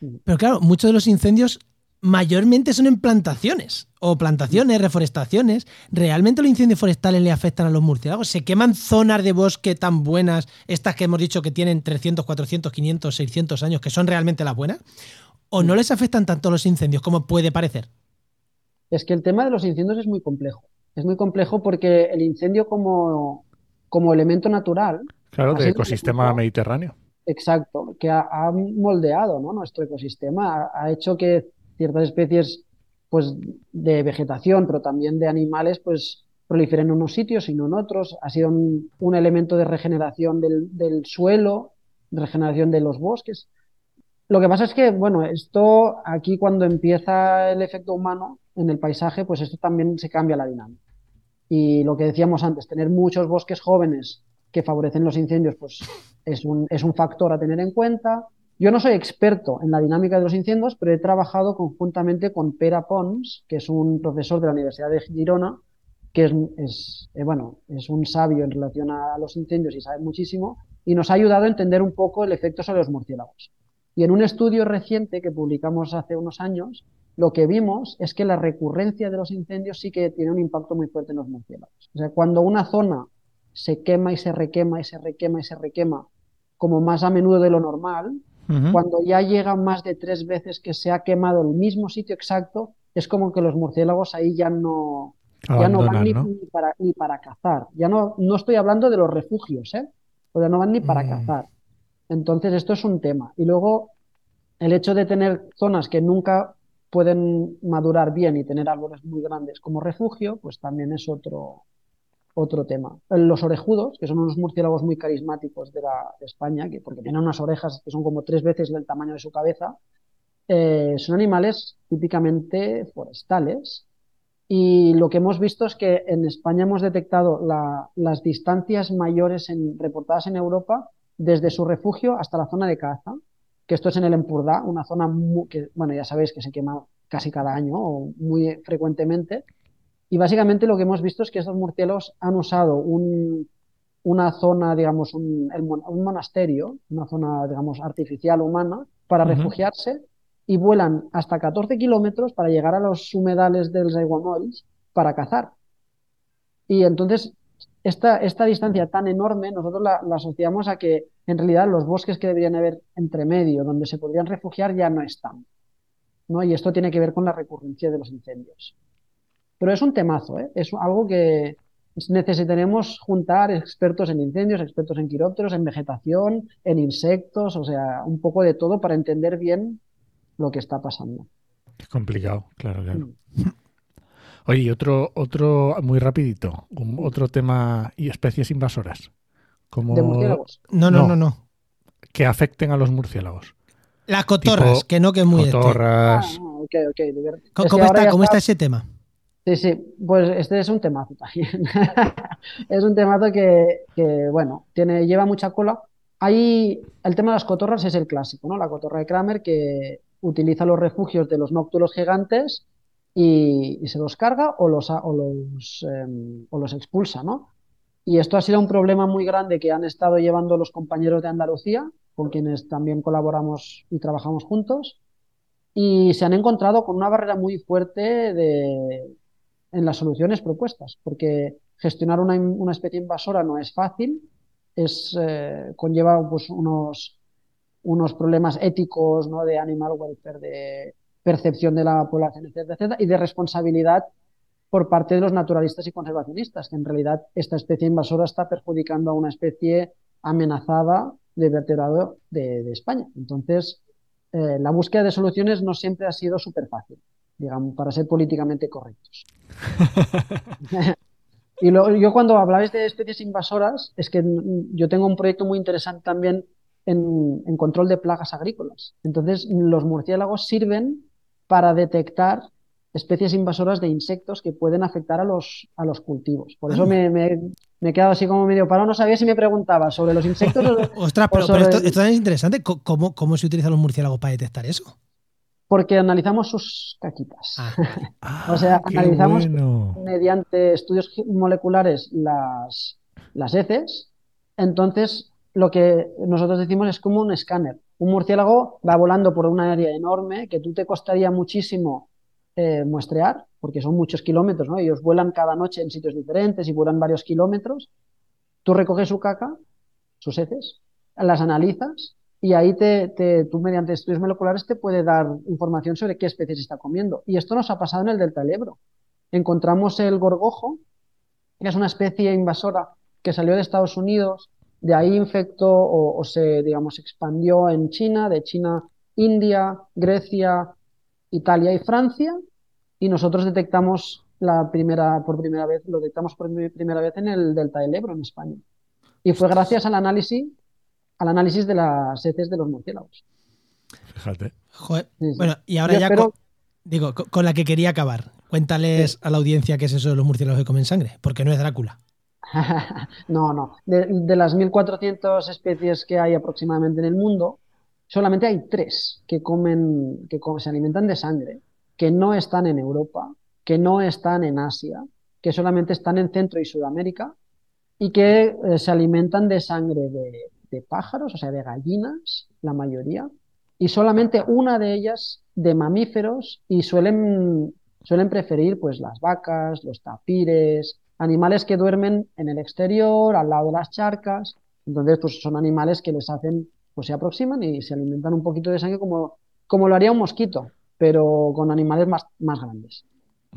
Mm. Pero claro, muchos de los incendios mayormente son en plantaciones o plantaciones, reforestaciones. ¿Realmente los incendios forestales le afectan a los murciélagos? ¿Se queman zonas de bosque tan buenas, estas que hemos dicho que tienen 300, 400, 500, 600 años, que son realmente las buenas? ¿O no les afectan tanto los incendios como puede parecer? Es que el tema de los incendios es muy complejo. Es muy complejo porque el incendio como, como elemento natural, Claro, de ecosistema mismo. mediterráneo. exacto, que ha, ha moldeado, ¿no? nuestro ecosistema, ha, ha hecho que ciertas especies pues, de vegetación, pero también de animales, pues proliferen en unos sitios y no en otros. Ha sido un, un elemento de regeneración del, del suelo, de regeneración de los bosques. Lo que pasa es que, bueno, esto aquí cuando empieza el efecto humano en el paisaje, pues esto también se cambia la dinámica. Y lo que decíamos antes, tener muchos bosques jóvenes que favorecen los incendios, pues es un, es un factor a tener en cuenta. Yo no soy experto en la dinámica de los incendios, pero he trabajado conjuntamente con Pere Pons, que es un profesor de la Universidad de Girona, que es, es, eh, bueno, es un sabio en relación a los incendios y sabe muchísimo, y nos ha ayudado a entender un poco el efecto sobre los murciélagos. Y en un estudio reciente que publicamos hace unos años, lo que vimos es que la recurrencia de los incendios sí que tiene un impacto muy fuerte en los murciélagos. O sea, cuando una zona se quema y se requema y se requema y se requema, como más a menudo de lo normal, cuando ya llega más de tres veces que se ha quemado el mismo sitio exacto, es como que los murciélagos ahí ya no, ya no van Abandonan, ni, ¿no? ni para, ni para cazar. Ya no, no estoy hablando de los refugios, ¿eh? O sea, no van ni para Mm. cazar. Entonces, esto es un tema. Y luego, el hecho de tener zonas que nunca pueden madurar bien y tener árboles muy grandes como refugio, pues también es otro, otro tema. Los orejudos, que son unos murciélagos muy carismáticos de, España, que, porque tienen unas orejas que son como tres veces el tamaño de su cabeza, eh, son animales típicamente forestales. Y lo que hemos visto es que en España hemos detectado la- las distancias mayores reportadas en Europa desde su refugio hasta la zona de caza, que esto es en el Empurdá, una zona que, bueno, ya sabéis que se quema casi cada año o muy frecuentemente. Y básicamente lo que hemos visto es que estos murciélagos han usado un- una zona, digamos, un, el un monasterio, una zona, digamos, artificial humana, para refugiarse y vuelan hasta 14 kilómetros para llegar a los humedales dels aiguamolls para cazar. Y entonces, esta, esta distancia tan enorme, nosotros la, la asociamos a que en realidad los bosques que deberían haber entre medio, donde se podrían refugiar, ya no están. ¿no? Y esto tiene que ver con la recurrencia de los incendios. Pero es un temazo, ¿eh? Es algo que necesitaremos juntar expertos en incendios, expertos en quirópteros, en vegetación, en insectos, o sea, un poco de todo para entender bien lo que está pasando. Es complicado, claro, claro. Mm. Oye, y otro, otro muy rapidito, un- otro tema y especies invasoras. Como De murciélagos. No, no, No. no, no. que afecten a los murciélagos. Las cotorras, Tipo que no que es muy este. Ah, Cotorras. no, ok, ok. de ver- ¿Cómo, está, cómo está está- ese tema? Sí, sí, pues este es un temazo también. Es un temazo que, que, bueno, tiene, lleva mucha cola. Ahí, el tema de las cotorras es el clásico, ¿no? La cotorra de Kramer que utiliza los refugios de los nóctulos gigantes y, y se los carga o los, o los, em, o los expulsa, ¿no? Y esto ha sido un problema muy grande que han estado llevando los compañeros de Andalucía, con quienes también colaboramos y trabajamos juntos, y se han encontrado con una barrera muy fuerte en las soluciones propuestas, porque gestionar una especie invasora no es fácil, es, eh, conlleva pues, unos, unos problemas éticos, ¿no? de animal welfare, de percepción de la población, etcétera, etcétera, y de responsabilidad por parte de los naturalistas y conservacionistas, que en realidad esta especie invasora está perjudicando a una especie amenazada de vertebrado de, España. Entonces, eh, la búsqueda de soluciones no siempre ha sido súper fácil, digamos, para ser políticamente correctos. y yo cuando hablabais de especies invasoras, es que yo tengo un proyecto muy interesante también en control de plagas agrícolas. Entonces, los murciélagos sirven para detectar especies invasoras de insectos que pueden afectar a los, a los cultivos. Por eso ah. me, me, he quedado así como medio parado. No sabía si me preguntaba sobre los insectos o, Ostras, pero, esto, esto, es interesante. ¿Cómo, ¿Cómo se utilizan los murciélagos para detectar eso? Porque analizamos sus caquitas. Ah. o sea, analizamos mediante estudios moleculares las, las heces. Entonces, lo que nosotros decimos es como un escáner. Un murciélago va volando por una área enorme que tú te costaría muchísimo eh, muestrear, porque son muchos kilómetros, ¿no? Ellos vuelan cada noche en sitios diferentes y vuelan varios kilómetros. Tú recoges su caca, sus heces, las analizas y ahí te, tú mediante estudios moleculares te puede dar información sobre qué especies está comiendo. Y esto nos ha pasado en el Delta del Ebro. Encontramos el gorgojo, que es una especie invasora que salió de Estados Unidos, de ahí infectó o, o se, digamos, expandió en China, de China, India, Grecia, Italia y Francia, y nosotros detectamos la primera, por primera vez, lo detectamos por primera vez en el Delta del Ebro, en España. Y fue gracias al análisis, al análisis de las heces de los murciélagos. Fíjate. Bueno, y ahora ya con, digo, con la que quería acabar. Cuéntales a la audiencia qué es eso de los murciélagos que comen sangre, porque no es Drácula. no, no. De, de, las 1.400 especies que hay aproximadamente en el mundo, solamente hay tres que comen, que se alimentan de sangre, que no están en Europa, que no están en Asia, que solamente están en Centro y Sudamérica y que eh, se alimentan de sangre de, pájaros, o sea, de gallinas, la mayoría, y solamente una de ellas de mamíferos y suelen, suelen preferir pues las vacas, los tapires, animales que duermen en el exterior, al lado de las charcas, entonces pues son animales que les hacen pues se aproximan y se alimentan un poquito de sangre como, como lo haría un mosquito, pero con animales más, más grandes.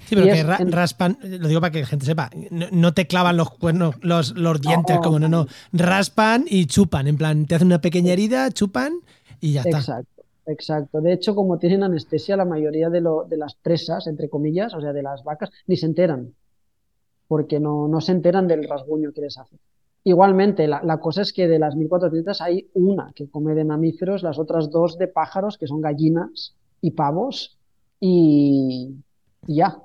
Sí, pero que raspan, lo digo para que la gente sepa, no, te clavan los cuernos, los, los dientes, como no, no, raspan y chupan, en plan, te hacen una pequeña herida, chupan y ya está. Exacto, exacto. De hecho, como tienen anestesia, la mayoría de, lo, de las presas, entre comillas, o sea, de las vacas, ni se enteran, porque no, no se enteran del rasguño que les hace. Igualmente, la, cosa es que de las 1.400 hay una que come de mamíferos, las otras dos de pájaros, que son gallinas y pavos, y, ya.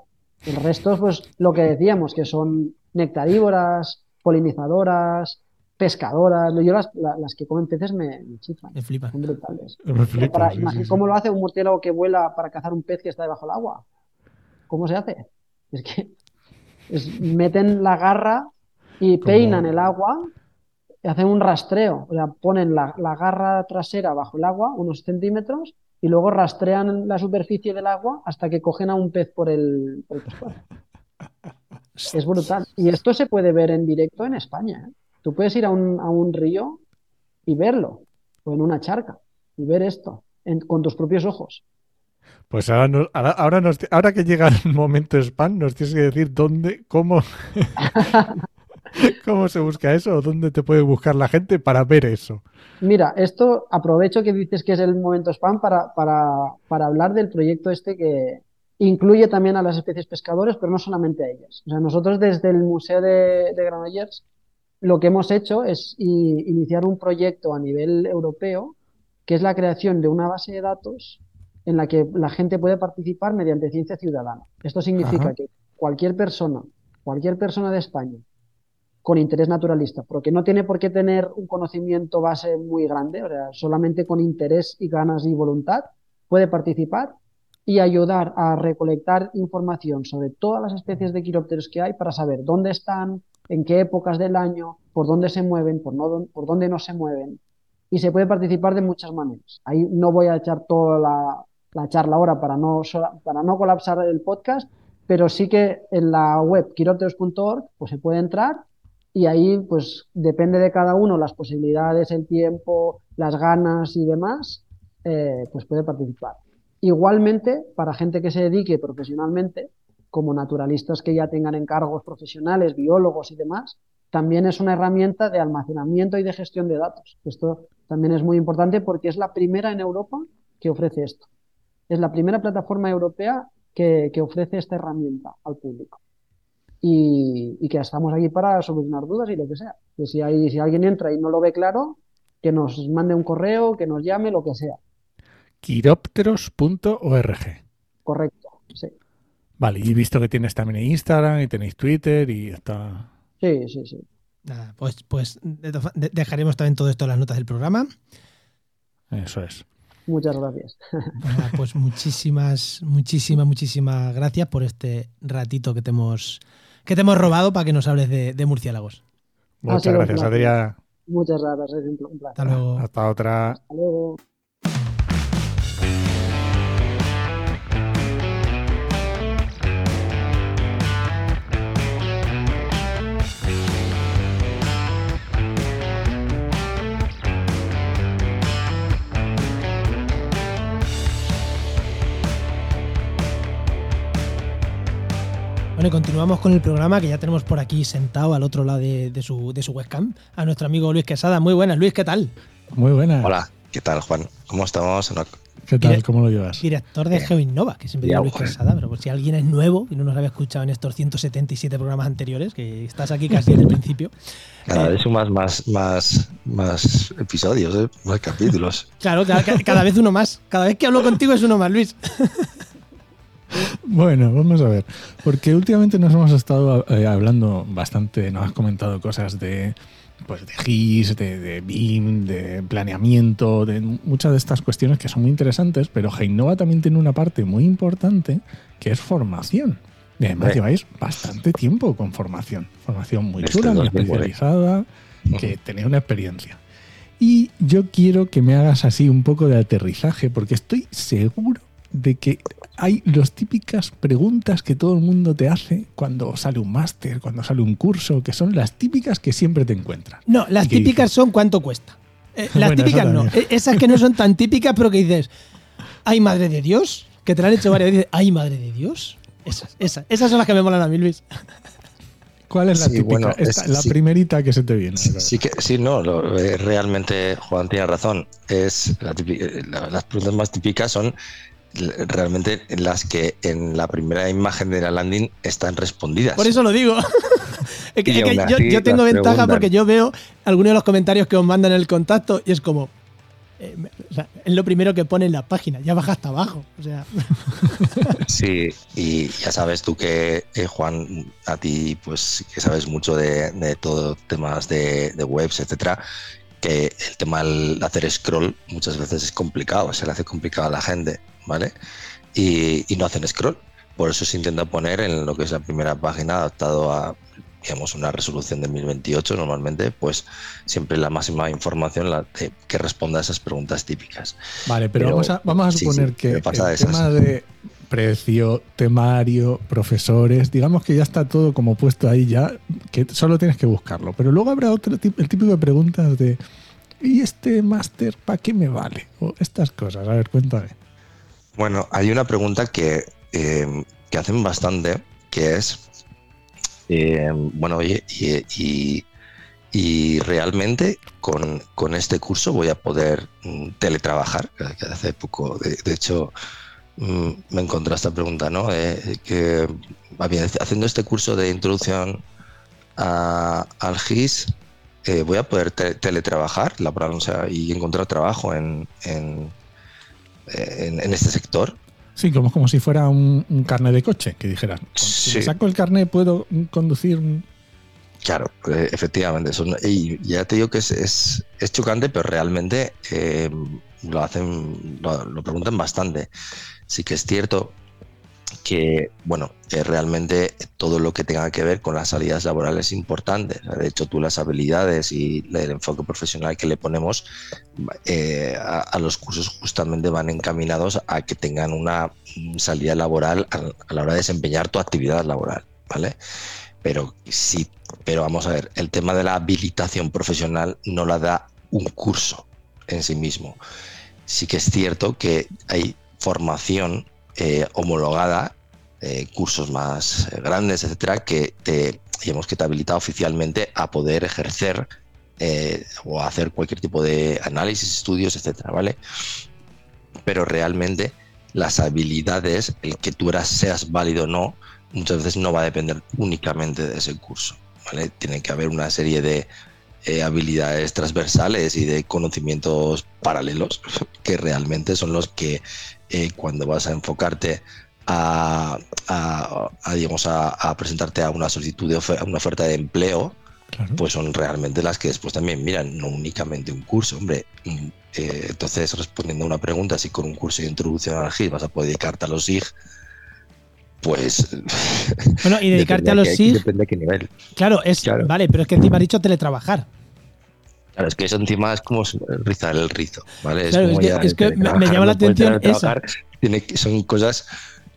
El resto pues lo que decíamos, que son nectarívoras, polinizadoras, pescadoras. Yo las, las que comen peces me, me chifan. Me flipan. Son brutales. ¿Cómo lo hace un murciélago que vuela para cazar un pez que está debajo del agua? ¿Cómo se hace? Es que meten la garra y peinan el agua y hacen un rastreo. O sea, ponen la, garra trasera bajo el agua, unos centímetros, y luego rastrean la superficie del agua hasta que cogen a un pez por el, por Es brutal. Y esto se puede ver en directo en España. ¿eh? Tú puedes ir a un, a un, río y verlo, o en una charca, y ver esto con tus propios ojos. Pues ahora, ahora, ahora que llega el momento spam, nos tienes que decir dónde, cómo, ¿Cómo se busca eso? ¿Dónde te puede buscar la gente para ver eso? Mira, esto aprovecho que dices que es el momento spam para, para, hablar del proyecto este que incluye también a las especies pescadores, pero no solamente a ellas. O sea, nosotros desde el Museo de, de Granollers lo que hemos hecho es iniciar un proyecto a nivel europeo que es la creación de una base de datos en la que la gente puede participar mediante ciencia ciudadana. Esto significa que cualquier persona, cualquier persona de España con interés naturalista, porque no tiene por qué tener un conocimiento base muy grande, o sea, solamente con interés y ganas y voluntad puede participar y ayudar a recolectar información sobre todas las especies de quirópteros que hay para saber dónde están, en qué épocas del año, por dónde se mueven, por, no, por dónde no se mueven. Y se puede participar de muchas maneras. Ahí no voy a echar toda la, la charla ahora para no, para no colapsar el podcast, pero sí que en la web quirópteros.org pues se puede entrar y ahí pues depende de cada uno las posibilidades, el tiempo, las ganas y demás, eh, pues puede participar. Igualmente, para gente que se dedique profesionalmente, como naturalistas que ya tengan encargos profesionales, biólogos y demás, también es una herramienta de almacenamiento y de gestión de datos. Esto también es muy importante porque es la primera en Europa que ofrece esto. Es la primera plataforma europea que, ofrece esta herramienta al público. Y, que estamos aquí para solucionar dudas y lo que sea. Que si, hay, si alguien entra y no lo ve claro, que nos mande un correo, que nos llame, lo que sea. Quiropteros.org. Correcto, sí. Vale, y visto que tienes también Instagram y tenéis Twitter y está. Sí, sí, sí. Nada, pues, pues dejaremos también todo esto en las notas del programa. Eso es. Muchas gracias. pues muchísimas, muchísimas, muchísimas gracias por este ratito que te hemos, que te hemos robado para que nos hables de, murciélagos. Muchas gracias, Adrián. Muchas gracias, es un placer. Hasta luego. Hasta otra. Hasta luego. Bueno, y continuamos con el programa que ya tenemos por aquí sentado al otro lado de, su, webcam a nuestro amigo Luis Quesada. Muy buenas, Luis, ¿qué tal? Muy buenas. Hola, ¿qué tal, Juan? ¿Cómo estamos? ¿Qué tal? ¿Cómo lo llevas? Director de GeoInnova, que siempre digo Luis Quesada, pero por si alguien es nuevo y no nos había escuchado en estos 177 programas anteriores, que estás aquí casi desde el principio. Cada vez más, más, más, más episodios, ¿eh? más capítulos. Claro, cada vez uno más. Cada vez que hablo contigo es uno más, Luis. Bueno, vamos a ver. Porque últimamente nos hemos estado eh, hablando bastante, nos has comentado cosas de pues de GIS, de, de, BIM, de planeamiento, de muchas de estas cuestiones que son muy interesantes, pero Heinova también tiene una parte muy importante que es formación. Y además lleváis bastante tiempo con formación. Formación muy chula, muy especializada, que tenía una experiencia. Y yo quiero que me hagas así un poco de aterrizaje, porque estoy seguro de que hay las típicas preguntas que todo el mundo te hace cuando sale un máster, cuando sale un curso, que son las típicas que siempre te encuentras. No, las típicas son cuánto cuesta. Eh, las típicas no. E-, esas que no son tan típicas, pero que dices, ay madre de Dios, que te la han hecho varias veces, ay madre de Dios. Esas, esas, esas son las que me molan a mí, Luis. ¿Cuál es la típica? la primerita que se te viene. Sí, que, sí no, eh, realmente Juan tiene razón. Es eh, las preguntas más típicas son realmente las que en la primera imagen de la landing están respondidas. Por eso lo digo. yo, tengo ventaja porque yo veo algunos de los comentarios que os mandan en el contacto y es como. Eh, es lo primero que pone en la página, ya baja hasta abajo. O sea. Sí, y ya sabes tú que, eh, Juan, a ti, pues que sabes mucho de, de todo temas de, de webs, etcétera, que el tema del hacer scroll muchas veces es complicado, se le hace complicado a la gente. ¿Vale? Y, no hacen scroll. Por eso se intenta poner en lo que es la primera página adaptado a digamos una resolución de 1028 normalmente, pues siempre la máxima información la que responda a esas preguntas típicas. Vale, pero, vamos, a, vamos a suponer que el tema de precio, temario, profesores, digamos que ya está todo como puesto ahí ya, que solo tienes que buscarlo. Pero luego habrá otro tipo, el tipo de preguntas de ¿y este máster para qué me vale? O estas cosas, a ver, cuéntame. Bueno, hay una pregunta que, em, que hacen bastante, que es, em, bueno, oye, y, realmente con, este curso voy a poder mm, teletrabajar, que hace poco, de, hecho, mm, me encontré esta pregunta, ¿no? Eh, que haciendo este curso de introducción al GIS, eh, voy a poder teletrabajar, laborar, o sea, y encontrar trabajo en, este sector. Sí, como, como si fuera un, carnet de coche, que dijeran. Si saco el carnet, puedo conducir. Claro, eh, efectivamente. y ya te digo que es, es, chocante, pero realmente eh, lo hacen, lo, preguntan bastante. Sí que es cierto que, bueno, realmente todo lo que tenga que ver con las salidas laborales es importante. De hecho, tú las habilidades y el enfoque profesional que le ponemos eh, a, los cursos justamente van encaminados a que tengan una salida laboral a, la hora de desempeñar tu actividad laboral, ¿vale? Pero sí, pero vamos a ver, el tema de la habilitación profesional no la da un curso en sí mismo. Sí que es cierto que hay formación eh, homologada, eh, cursos más eh, grandes, etcétera, que te, digamos, que te habilita oficialmente a poder ejercer o hacer cualquier tipo de análisis, estudios, etcétera, ¿vale? pero realmente las habilidades, el que tú eras, seas válido o no, muchas veces no va a depender únicamente de ese curso. ¿vale? Tiene que haber una serie de eh, habilidades transversales y de conocimientos paralelos que realmente son los que eh, cuando vas a enfocarte a, digamos, a, presentarte a una solicitud de a una oferta de empleo, pues son realmente las que después también miran, no únicamente un curso, hombre. Mm, eh, entonces, respondiendo a una pregunta, si con un curso de introducción al GIS vas a poder dedicarte a los SIG, pues. Bueno, y dedicarte a los SIG. Depende de qué nivel. Claro, es. Vale, pero es que encima ha dicho teletrabajar. Claro, es que eso encima es como rizar el rizo, ¿vale? es, que, me, llama la atención eso. Son cosas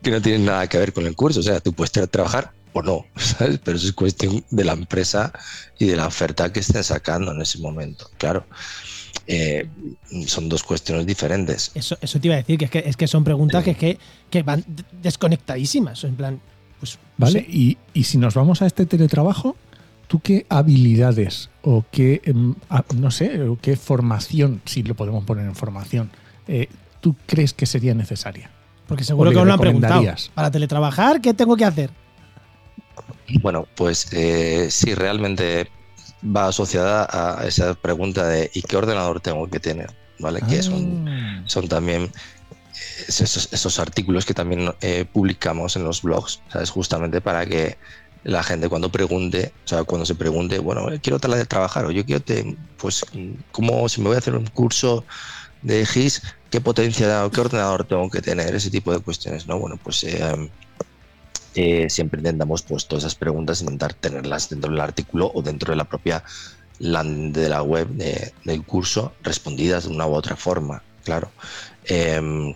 que no tienen nada que ver con el curso. O sea, tú puedes trabajar o no, ¿sabes? Pero eso es cuestión de la empresa y de la oferta que estén sacando en ese momento, claro. Eh, son dos cuestiones diferentes. Eso, eso te iba a decir, que es que, es que son preguntas que, que, van desconectadísimas. En plan, pues, vale, y, y, si nos vamos a este teletrabajo, ¿tú qué habilidades o qué, em, no sé, o qué formación, si lo podemos poner en formación, eh, tú crees que sería necesaria? Porque seguro que os lo han preguntado. Para teletrabajar, ¿qué tengo que hacer? Bueno, pues eh, sí, realmente va asociada a esa pregunta de ¿y qué ordenador tengo que tener? ¿Vale? Que son, ah. son también eh, esos, artículos que también eh, publicamos en los blogs, ¿sabes? Justamente para que la gente cuando pregunte, o sea, cuando se pregunte, bueno, quiero trabajar o yo quiero, te, pues, como si me voy a hacer un curso de GIS, ¿qué potencia qué ordenador tengo que tener? Ese tipo de cuestiones, ¿no? Bueno, pues eh, eh, siempre intentamos pues todas esas preguntas intentar tenerlas dentro del artículo o dentro de la propia de la web del curso respondidas de una u otra forma, claro. Em,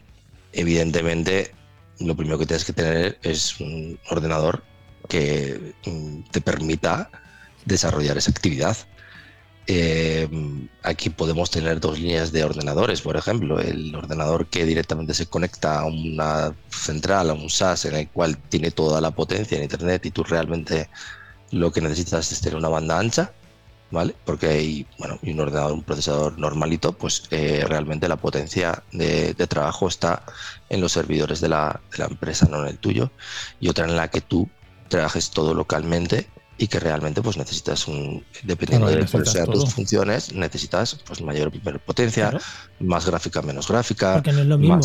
evidentemente, lo primero que tienes que tener es un ordenador que mm, te permita desarrollar esa actividad. Eh, aquí podemos tener dos líneas de ordenadores, por ejemplo, el ordenador que directamente se conecta a una central, a un SAS, en el cual tiene toda la potencia en Internet y tú realmente lo que necesitas es tener una banda ancha, ¿vale? Porque hay, bueno, un ordenador, un procesador normalito, pues eh, realmente la potencia de, trabajo está en los servidores de la, de la empresa, no en el tuyo, y otra en la que tú trabajes todo localmente y que realmente pues necesitas un dependiendo de cuáles sean tus funciones necesitas pues mayor potencia más gráfica menos gráfica porque no es lo mismo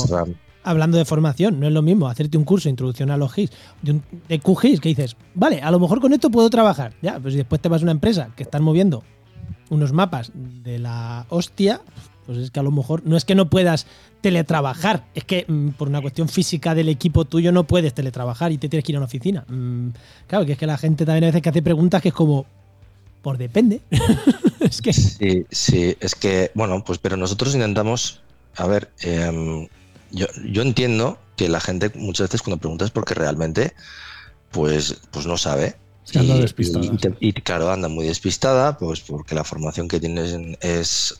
hablando de formación no es lo mismo hacerte un curso de introducción a los GIS de, un, de QGIS que dices vale a lo mejor con esto puedo trabajar ya pues si después te vas a una empresa que están moviendo unos mapas de la hostia pues es que a lo mejor no es que no puedas teletrabajar, es que mm, por una cuestión física del equipo tuyo no puedes teletrabajar y te tienes que ir a una oficina. Mm, claro, que es que la gente también a veces que hace preguntas que es como, por depende. es que... Sí, sí, es que, bueno, pues pero nosotros intentamos, a ver, em, yo, yo entiendo que la gente muchas veces cuando preguntas porque realmente, pues, pues no sabe y, claro, anda muy despistada, pues porque la formación que tienes es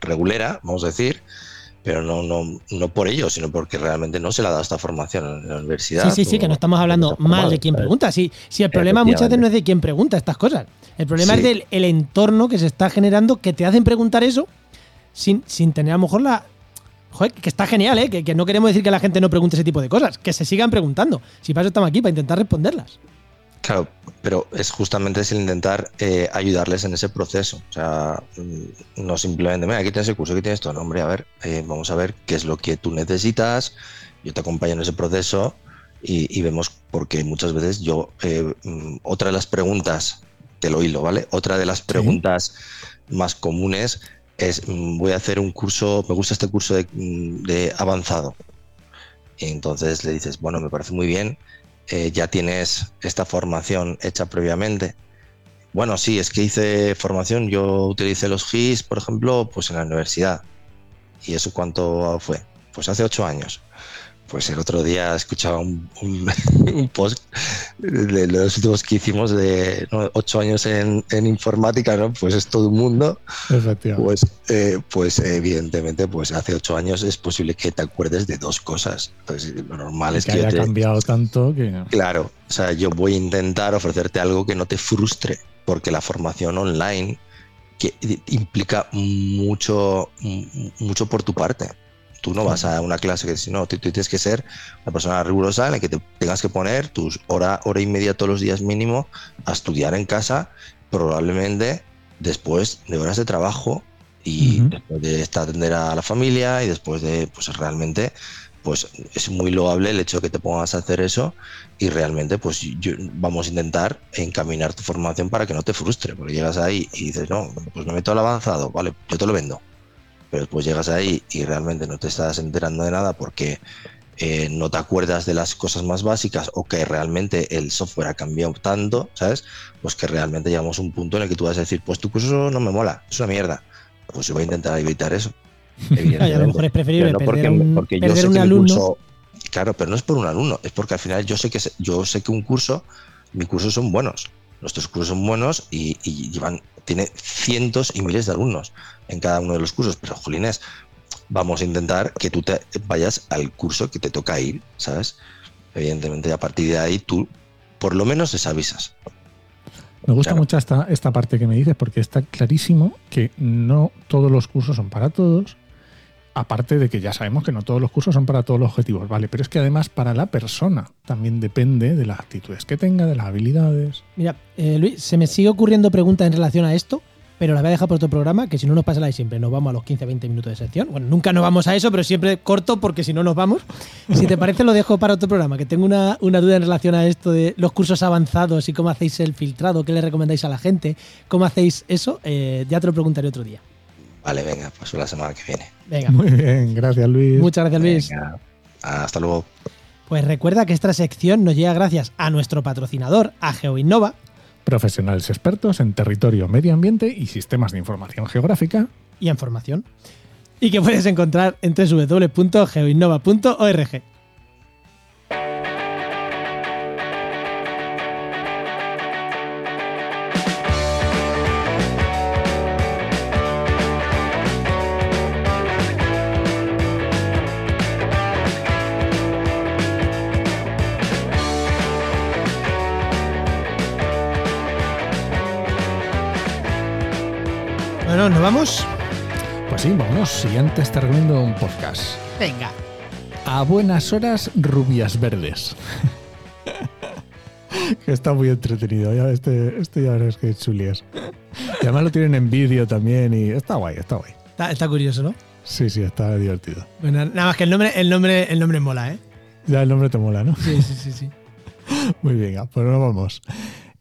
regulera, vamos a decir, pero no, no, no por ello, sino porque realmente no se le ha dado esta formación en la universidad. Sí, sí, sí, que no estamos hablando mal de quien pregunta. Sí, sí el problema muchas veces no es de quien pregunta estas cosas. El problema es del el entorno que se está generando que te hacen preguntar eso sin, sin tener a lo mejor la, Joder, que está genial, ¿eh? Que, que, no queremos decir que la gente no pregunte ese tipo de cosas, que se sigan preguntando. Si para eso estamos aquí, para intentar responderlas. Claro, pero es justamente es el intentar eh, ayudarles en ese proceso. O sea, mm, no simplemente, mira, aquí tienes el curso, aquí tienes esto. No, hombre, a ver, eh, vamos a ver qué es lo que tú necesitas. Yo te acompaño en ese proceso y, vemos, porque muchas veces yo, eh, mm, otra de las preguntas, te lo hilo, ¿vale? Otra de las preguntas más comunes es, mm, voy a hacer un curso, me gusta este curso de, de avanzado. Y entonces le dices, bueno, me parece muy bien eh, ya tienes esta formación hecha previamente. Bueno, sí, es que hice formación, yo utilicé los GIS, por ejemplo, pues en la universidad. ¿Y eso cuánto fue? Pues hace ocho años. Pues el otro día escuchaba un, post de los últimos que hicimos de ocho años en, informática, ¿no? Pues es todo un mundo. Pues, eh, pues evidentemente, pues hace ocho años es posible que te acuerdes de dos cosas. Entonces, lo normal es, que, haya cambiado tanto que. Claro, o sea, yo voy a intentar ofrecerte algo que no te frustre, porque la formación online que implica mucho, mucho por tu parte Tú no vas a una clase que si no, tú, tú tienes que ser una persona rigurosa en la que te tengas que poner tus hora, hora y media todos los días mínimo a estudiar en casa, probablemente después de horas de trabajo y después de estar atender a la familia y después de, pues realmente, pues es muy loable el hecho de que te pongas a hacer eso y realmente, pues yo- vamos a intentar encaminar tu formación para que no te frustre, porque llegas ahí y dices, no, pues me meto al avanzado, vale, yo te lo vendo. Pero después llegas ahí y realmente no te estás enterando de nada porque eh, no te acuerdas de las cosas más básicas o que realmente el software ha cambiado tanto, ¿sabes? Pues que realmente llegamos a un punto en el que tú vas a decir, pues tu curso no me mola, es una mierda. Pues yo voy a intentar evitar eso. A lo mejor es preferible no perder, porque, un, porque yo sé un que alumno. curso- claro, pero no es por un alumno, es porque al final yo sé que yo sé que un curso, mis cursos son buenos, nuestros cursos son buenos y, y llevan, tiene cientos y miles de alumnos en cada uno de los cursos, pero Jolines, vamos a intentar que tú te vayas al curso que te toca ir, ¿sabes? Evidentemente, a partir de ahí tú por lo menos les avisas. Me gusta Claro. mucho esta, esta parte que me dices porque está clarísimo que no todos los cursos son para todos. Aparte de que ya sabemos que no todos los cursos son para todos los objetivos, ¿vale? Pero es que además para la persona también depende de las actitudes que tenga, de las habilidades. Mira, eh, Luis, se me sigue ocurriendo preguntas en relación a esto, pero la voy a dejar por otro programa, que si no nos pasa la de siempre, nos vamos a los 15-20 minutos de sección. Bueno, nunca nos vamos a eso, pero siempre corto porque si no nos vamos. Si te parece, lo dejo para otro programa, que tengo una, una duda en relación a esto de los cursos avanzados y cómo hacéis el filtrado, qué le recomendáis a la gente, cómo hacéis eso, eh, ya te lo preguntaré otro día. Vale, venga, pues la semana que viene. Venga, Muy bien, gracias Luis. muchas gracias Luis. Venga, hasta luego. Pues recuerda que esta sección nos llega gracias a nuestro patrocinador, a GeoInnova, Profesionales expertos en territorio, medio ambiente y sistemas de información geográfica. y en formación. Y que puedes encontrar en www.geoinnova.org. sí, vámonos. Siguiente te recomiendo un podcast. Venga. A buenas horas, rubias verdes. que está muy entretenido. Ya, este, este ya verás que chulies. Y además lo tienen en vídeo también y está guay, está guay. Está, está curioso, ¿no? Sí, sí, está divertido. Bueno, nada más que el nombre, el nombre, el nombre mola, ¿eh? Ya el nombre te mola, ¿no? Sí, sí, sí, sí. Muy bien, pues nos vamos.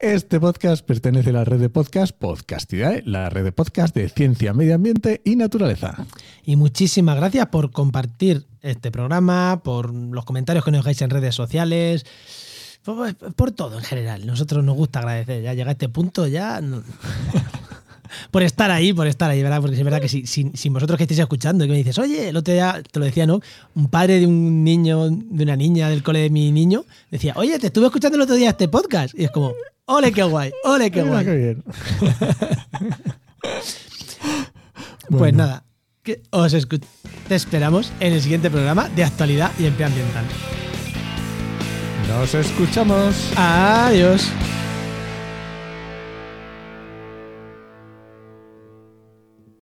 Este podcast pertenece a la red de podcast Podcastidae, la red de podcast de ciencia, medio ambiente y naturaleza. Y muchísimas gracias por compartir este programa, por los comentarios que nos dejáis en redes sociales, por, todo en general. Nosotros nos gusta agradecer. Ya llega a este punto, ya. por estar ahí, por estar ahí, ¿verdad? Porque es verdad que si, si, si vosotros que estáis escuchando y que me dices, oye, el otro día, te lo decía, ¿no? Un padre de un niño, de una niña del cole de mi niño, decía, oye, te estuve escuchando el otro día este podcast. Y es como, ole, qué guay, ole, qué guay. qué bien. Pues Bueno. nada, que os te esperamos en el siguiente programa de actualidad y empleo ambiental. Nos escuchamos. Adiós.